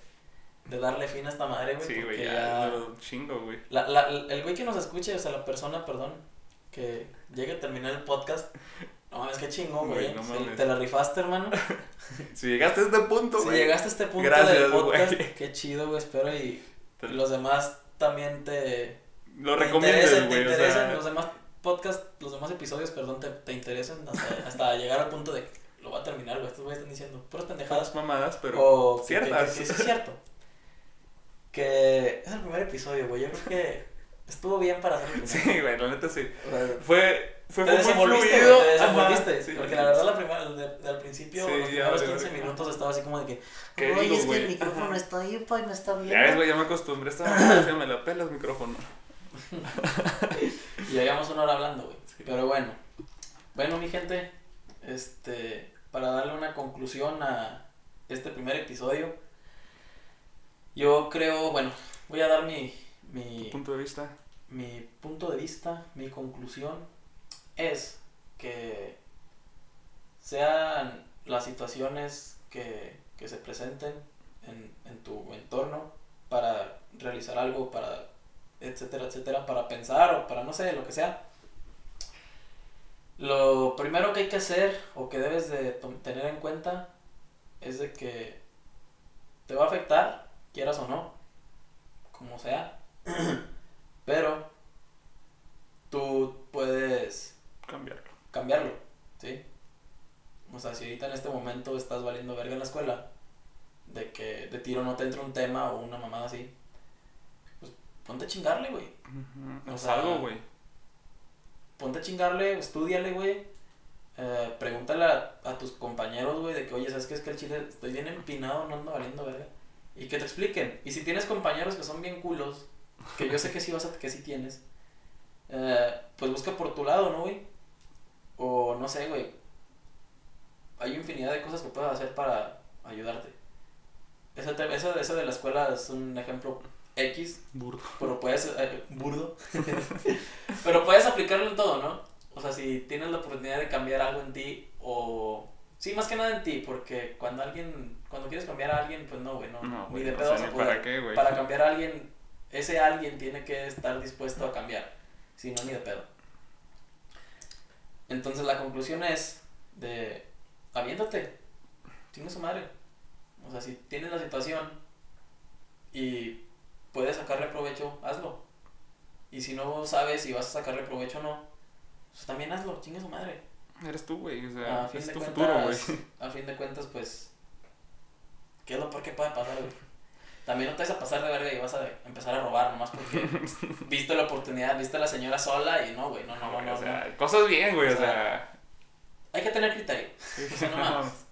de darle fin a esta madre, güey. Sí, güey, porque ya, un chingo, güey. La, la, el güey que nos escuche, o sea, la persona, perdón, que llegue a terminar el podcast. No mames, qué chingón, güey. No. Te la rifaste, hermano. Si llegaste a este punto, Si güey. llegaste a este punto Gracias, del podcast, qué chido, güey. Espero y, Te- y los demás también te, Lo te te güey. O interesen, sea, los demás podcast, los demás episodios, perdón, te, te interesen hasta, hasta llegar al punto de que lo va a terminar, güey. Estos güeyes están diciendo puras pendejadas. mamadas, pero. o que- que- ciertas. Que, que sí es cierto. Que es el primer episodio, güey. Yo creo que estuvo bien para hacer. Sí, güey, la neta sí. Fue, fue, te fue muy fluido. te desenvolviste. Sí. porque la verdad, la primera, de- de- al principio, Sí, los ya, primeros güey, 15 güey. minutos estaba así como de que. ¿Qué "Ay, digo, es que el micrófono está ahí, pa, y me está Ya ves, güey, ya me acostumbré. Esta se me la pela el micrófono. Y ya llevamos una hora hablando, güey. Sí. Pero bueno. Bueno, mi gente, este. Para darle una conclusión a este primer episodio. Yo creo, bueno, voy a dar mi. Mi Punto de vista. mi punto de vista, mi conclusión es que sean las situaciones que, que se presenten en, en tu entorno para realizar algo, para etcétera, etcétera, para pensar o para no sé, lo que sea. Lo primero que hay que hacer o que debes de tener en cuenta es de que te va a afectar, quieras o no, como sea, pero tú puedes Cambiarlo. cambiarlo, ¿sí? O sea, si ahorita en este momento estás valiendo verga en la escuela, de que de tiro no te entra un tema o una mamada así, pues ponte a chingarle, güey. Ujú, O sea, algo, güey. Ponte a chingarle, estudiale, güey. Eh, pregúntale a, a tus compañeros, güey, de que, oye, ¿sabes qué es que el chile estoy bien empinado, no ando valiendo verga? Y que te expliquen. Y si tienes compañeros que son bien culos, que yo sé que sí vas a, que sí tienes, eh, pues busca por tu lado, ¿no, güey? O no sé, güey. Hay infinidad de cosas que puedes hacer para ayudarte. Ese, te- ese, ese de la escuela es un ejemplo X, Burdo. pero puedes, eh, burdo, pero puedes aplicarlo en todo, ¿no? O sea, si tienes la oportunidad de cambiar algo en ti o... Sí, más que nada en ti, porque cuando alguien, cuando quieres cambiar a alguien, pues no, güey, no, No, ni güey, de pedo sé vas a poder. para qué, güey. Para cambiar a alguien, ese alguien tiene que estar dispuesto a cambiar, si no, ni de pedo. Entonces la conclusión es de, aviéntate, chingue su madre. O sea, si tienes la situación y puedes sacarle provecho, hazlo. Y si no sabes si vas a sacarle provecho o no, pues también hazlo, chingue su madre. Eres tú, güey. O sea, A fin es de tu cuentas, futuro, güey. a fin de cuentas, pues, ¿qué es lo peor que puede pasar, güey? También no te vas a pasar de verga y vas a empezar a robar nomás porque viste la oportunidad, viste a la señora sola y no, güey, no, no, no, no, o sea, no. cosas bien, güey. O O sea, sea. Hay que tener criterio. O sea, no mames.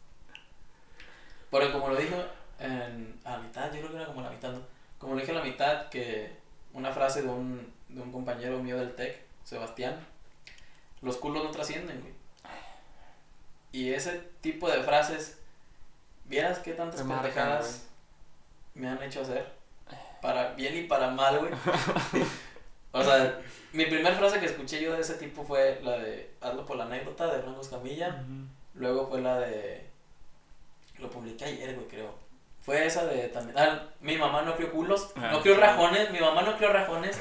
Porque como lo dijo en, a la mitad, yo creo que era como la mitad, ¿no? Como lo dije a la mitad, que una frase de un, de un compañero mío del TEC, Sebastián, los culos no trascienden, güey. Y ese tipo de frases, vieras qué tantas pendejadas me han hecho hacer, para bien y para mal, güey. o sea, mi primera frase que escuché yo de ese tipo fue la de hazlo por la anécdota de Rangos Camilla. Luego fue la de. Lo publiqué ayer, güey, creo. Fue esa de también. Ah, mi mamá no crió culos, Ah, no crió sí. rajones, mi mamá no crió rajones.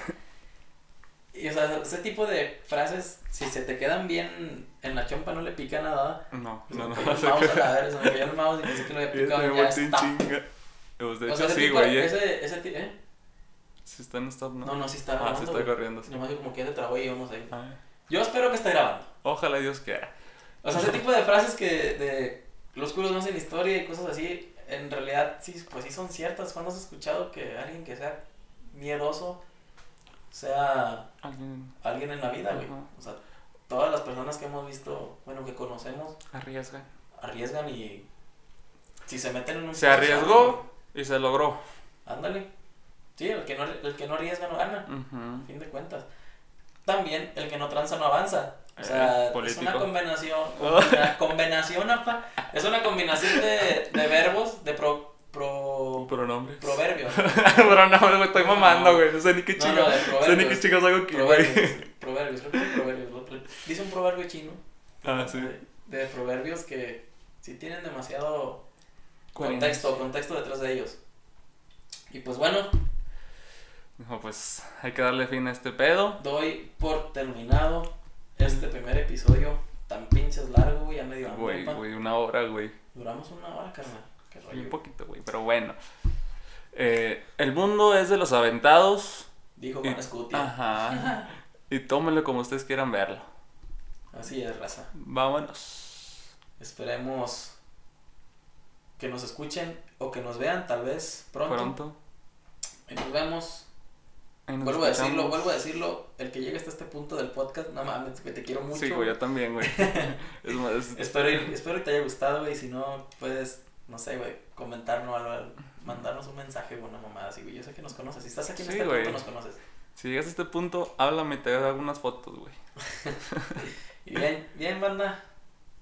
Y o sea, ese tipo de frases, si se te quedan bien en la chompa, no le pica nada. No, Pues no, me no. el mouse a me cayó el mouse y pensé que lo había picado y ya está. chinga. Pues de O hecho, sea, sí, tipo, güey. eh. ese, ese ¿eh? Si está en stop, ¿no? No, no, sí está Ah, grabando. se está güey. corriendo. sí. Nomás que como que ya te trabó y yo no sé. Ah, Yo espero que esté grabando. Ojalá Dios quiera. O sea, ese tipo de frases que de los culos no hacen historia y cosas así, en realidad sí, pues sí son ciertas. ¿Cuándo has escuchado que alguien que sea miedoso sea Alguien alguien en la vida, güey? Ajá. O sea, todas las personas que hemos visto, bueno, que conocemos, arriesga. arriesgan y si se meten en un... Se arriesgó y se logró. Ándale. Sí, el que no, el que no arriesga no gana, a fin de cuentas. También el que no tranza no avanza. O sea, Eh, es político. una combinación, una combinación, apa, es una combinación de, de verbos, de pro, pro, Pronombres. proverbios. No, me estoy mamando, güey. No sé ni qué No, chingados. no, No sé ni qué chingados hago aquí, güey. Proverbios, proverbios, creo que es proverbios. Dice un proverbio chino Ah, sí. de, de proverbios que sí tienen demasiado. Contexto, contexto detrás de ellos. Y pues bueno, No, pues hay que darle fin a este pedo. doy por terminado este primer episodio tan pinches largo, güey, ya medio Güey, güey, una hora, güey. Duramos una hora, carnal. Qué rollo. Un poquito, güey, pero bueno. Eh, el mundo es de los aventados. Dijo Juan Escutia. Ajá. Y tómenlo como ustedes quieran verlo. Así es, raza. Vámonos. Esperemos que nos escuchen o que nos vean, tal vez pronto. Pronto. Y nos vemos. Nos Vuelvo a decirlo, escuchamos. vuelvo a decirlo. El que llegue hasta este punto del podcast, no mames, que te quiero mucho. Sí, güey, yo también, güey. es más, es- Espero, espero que te haya gustado, güey. Si no, puedes, no sé, güey, comentarnos mandarnos un mensaje, güey, una mamada así, güey. Yo sé que nos conoces. Si estás aquí en Sí, este güey. punto, nos conoces. Si llegas a este punto, háblame, te hago unas fotos, güey. Y bien, bien, banda.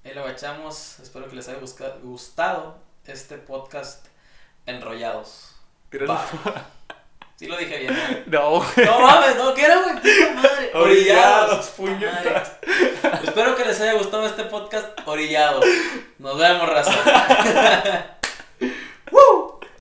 Ahí lo bachamos. Espero que les haya gustado este podcast Enrollados. Sí lo dije bien. ¿no? No, güey. No mames, no, ¿qué era, güey? Madre. Orillados, puñetas. Espero que les haya gustado este podcast Orillados. Nos vemos, raza.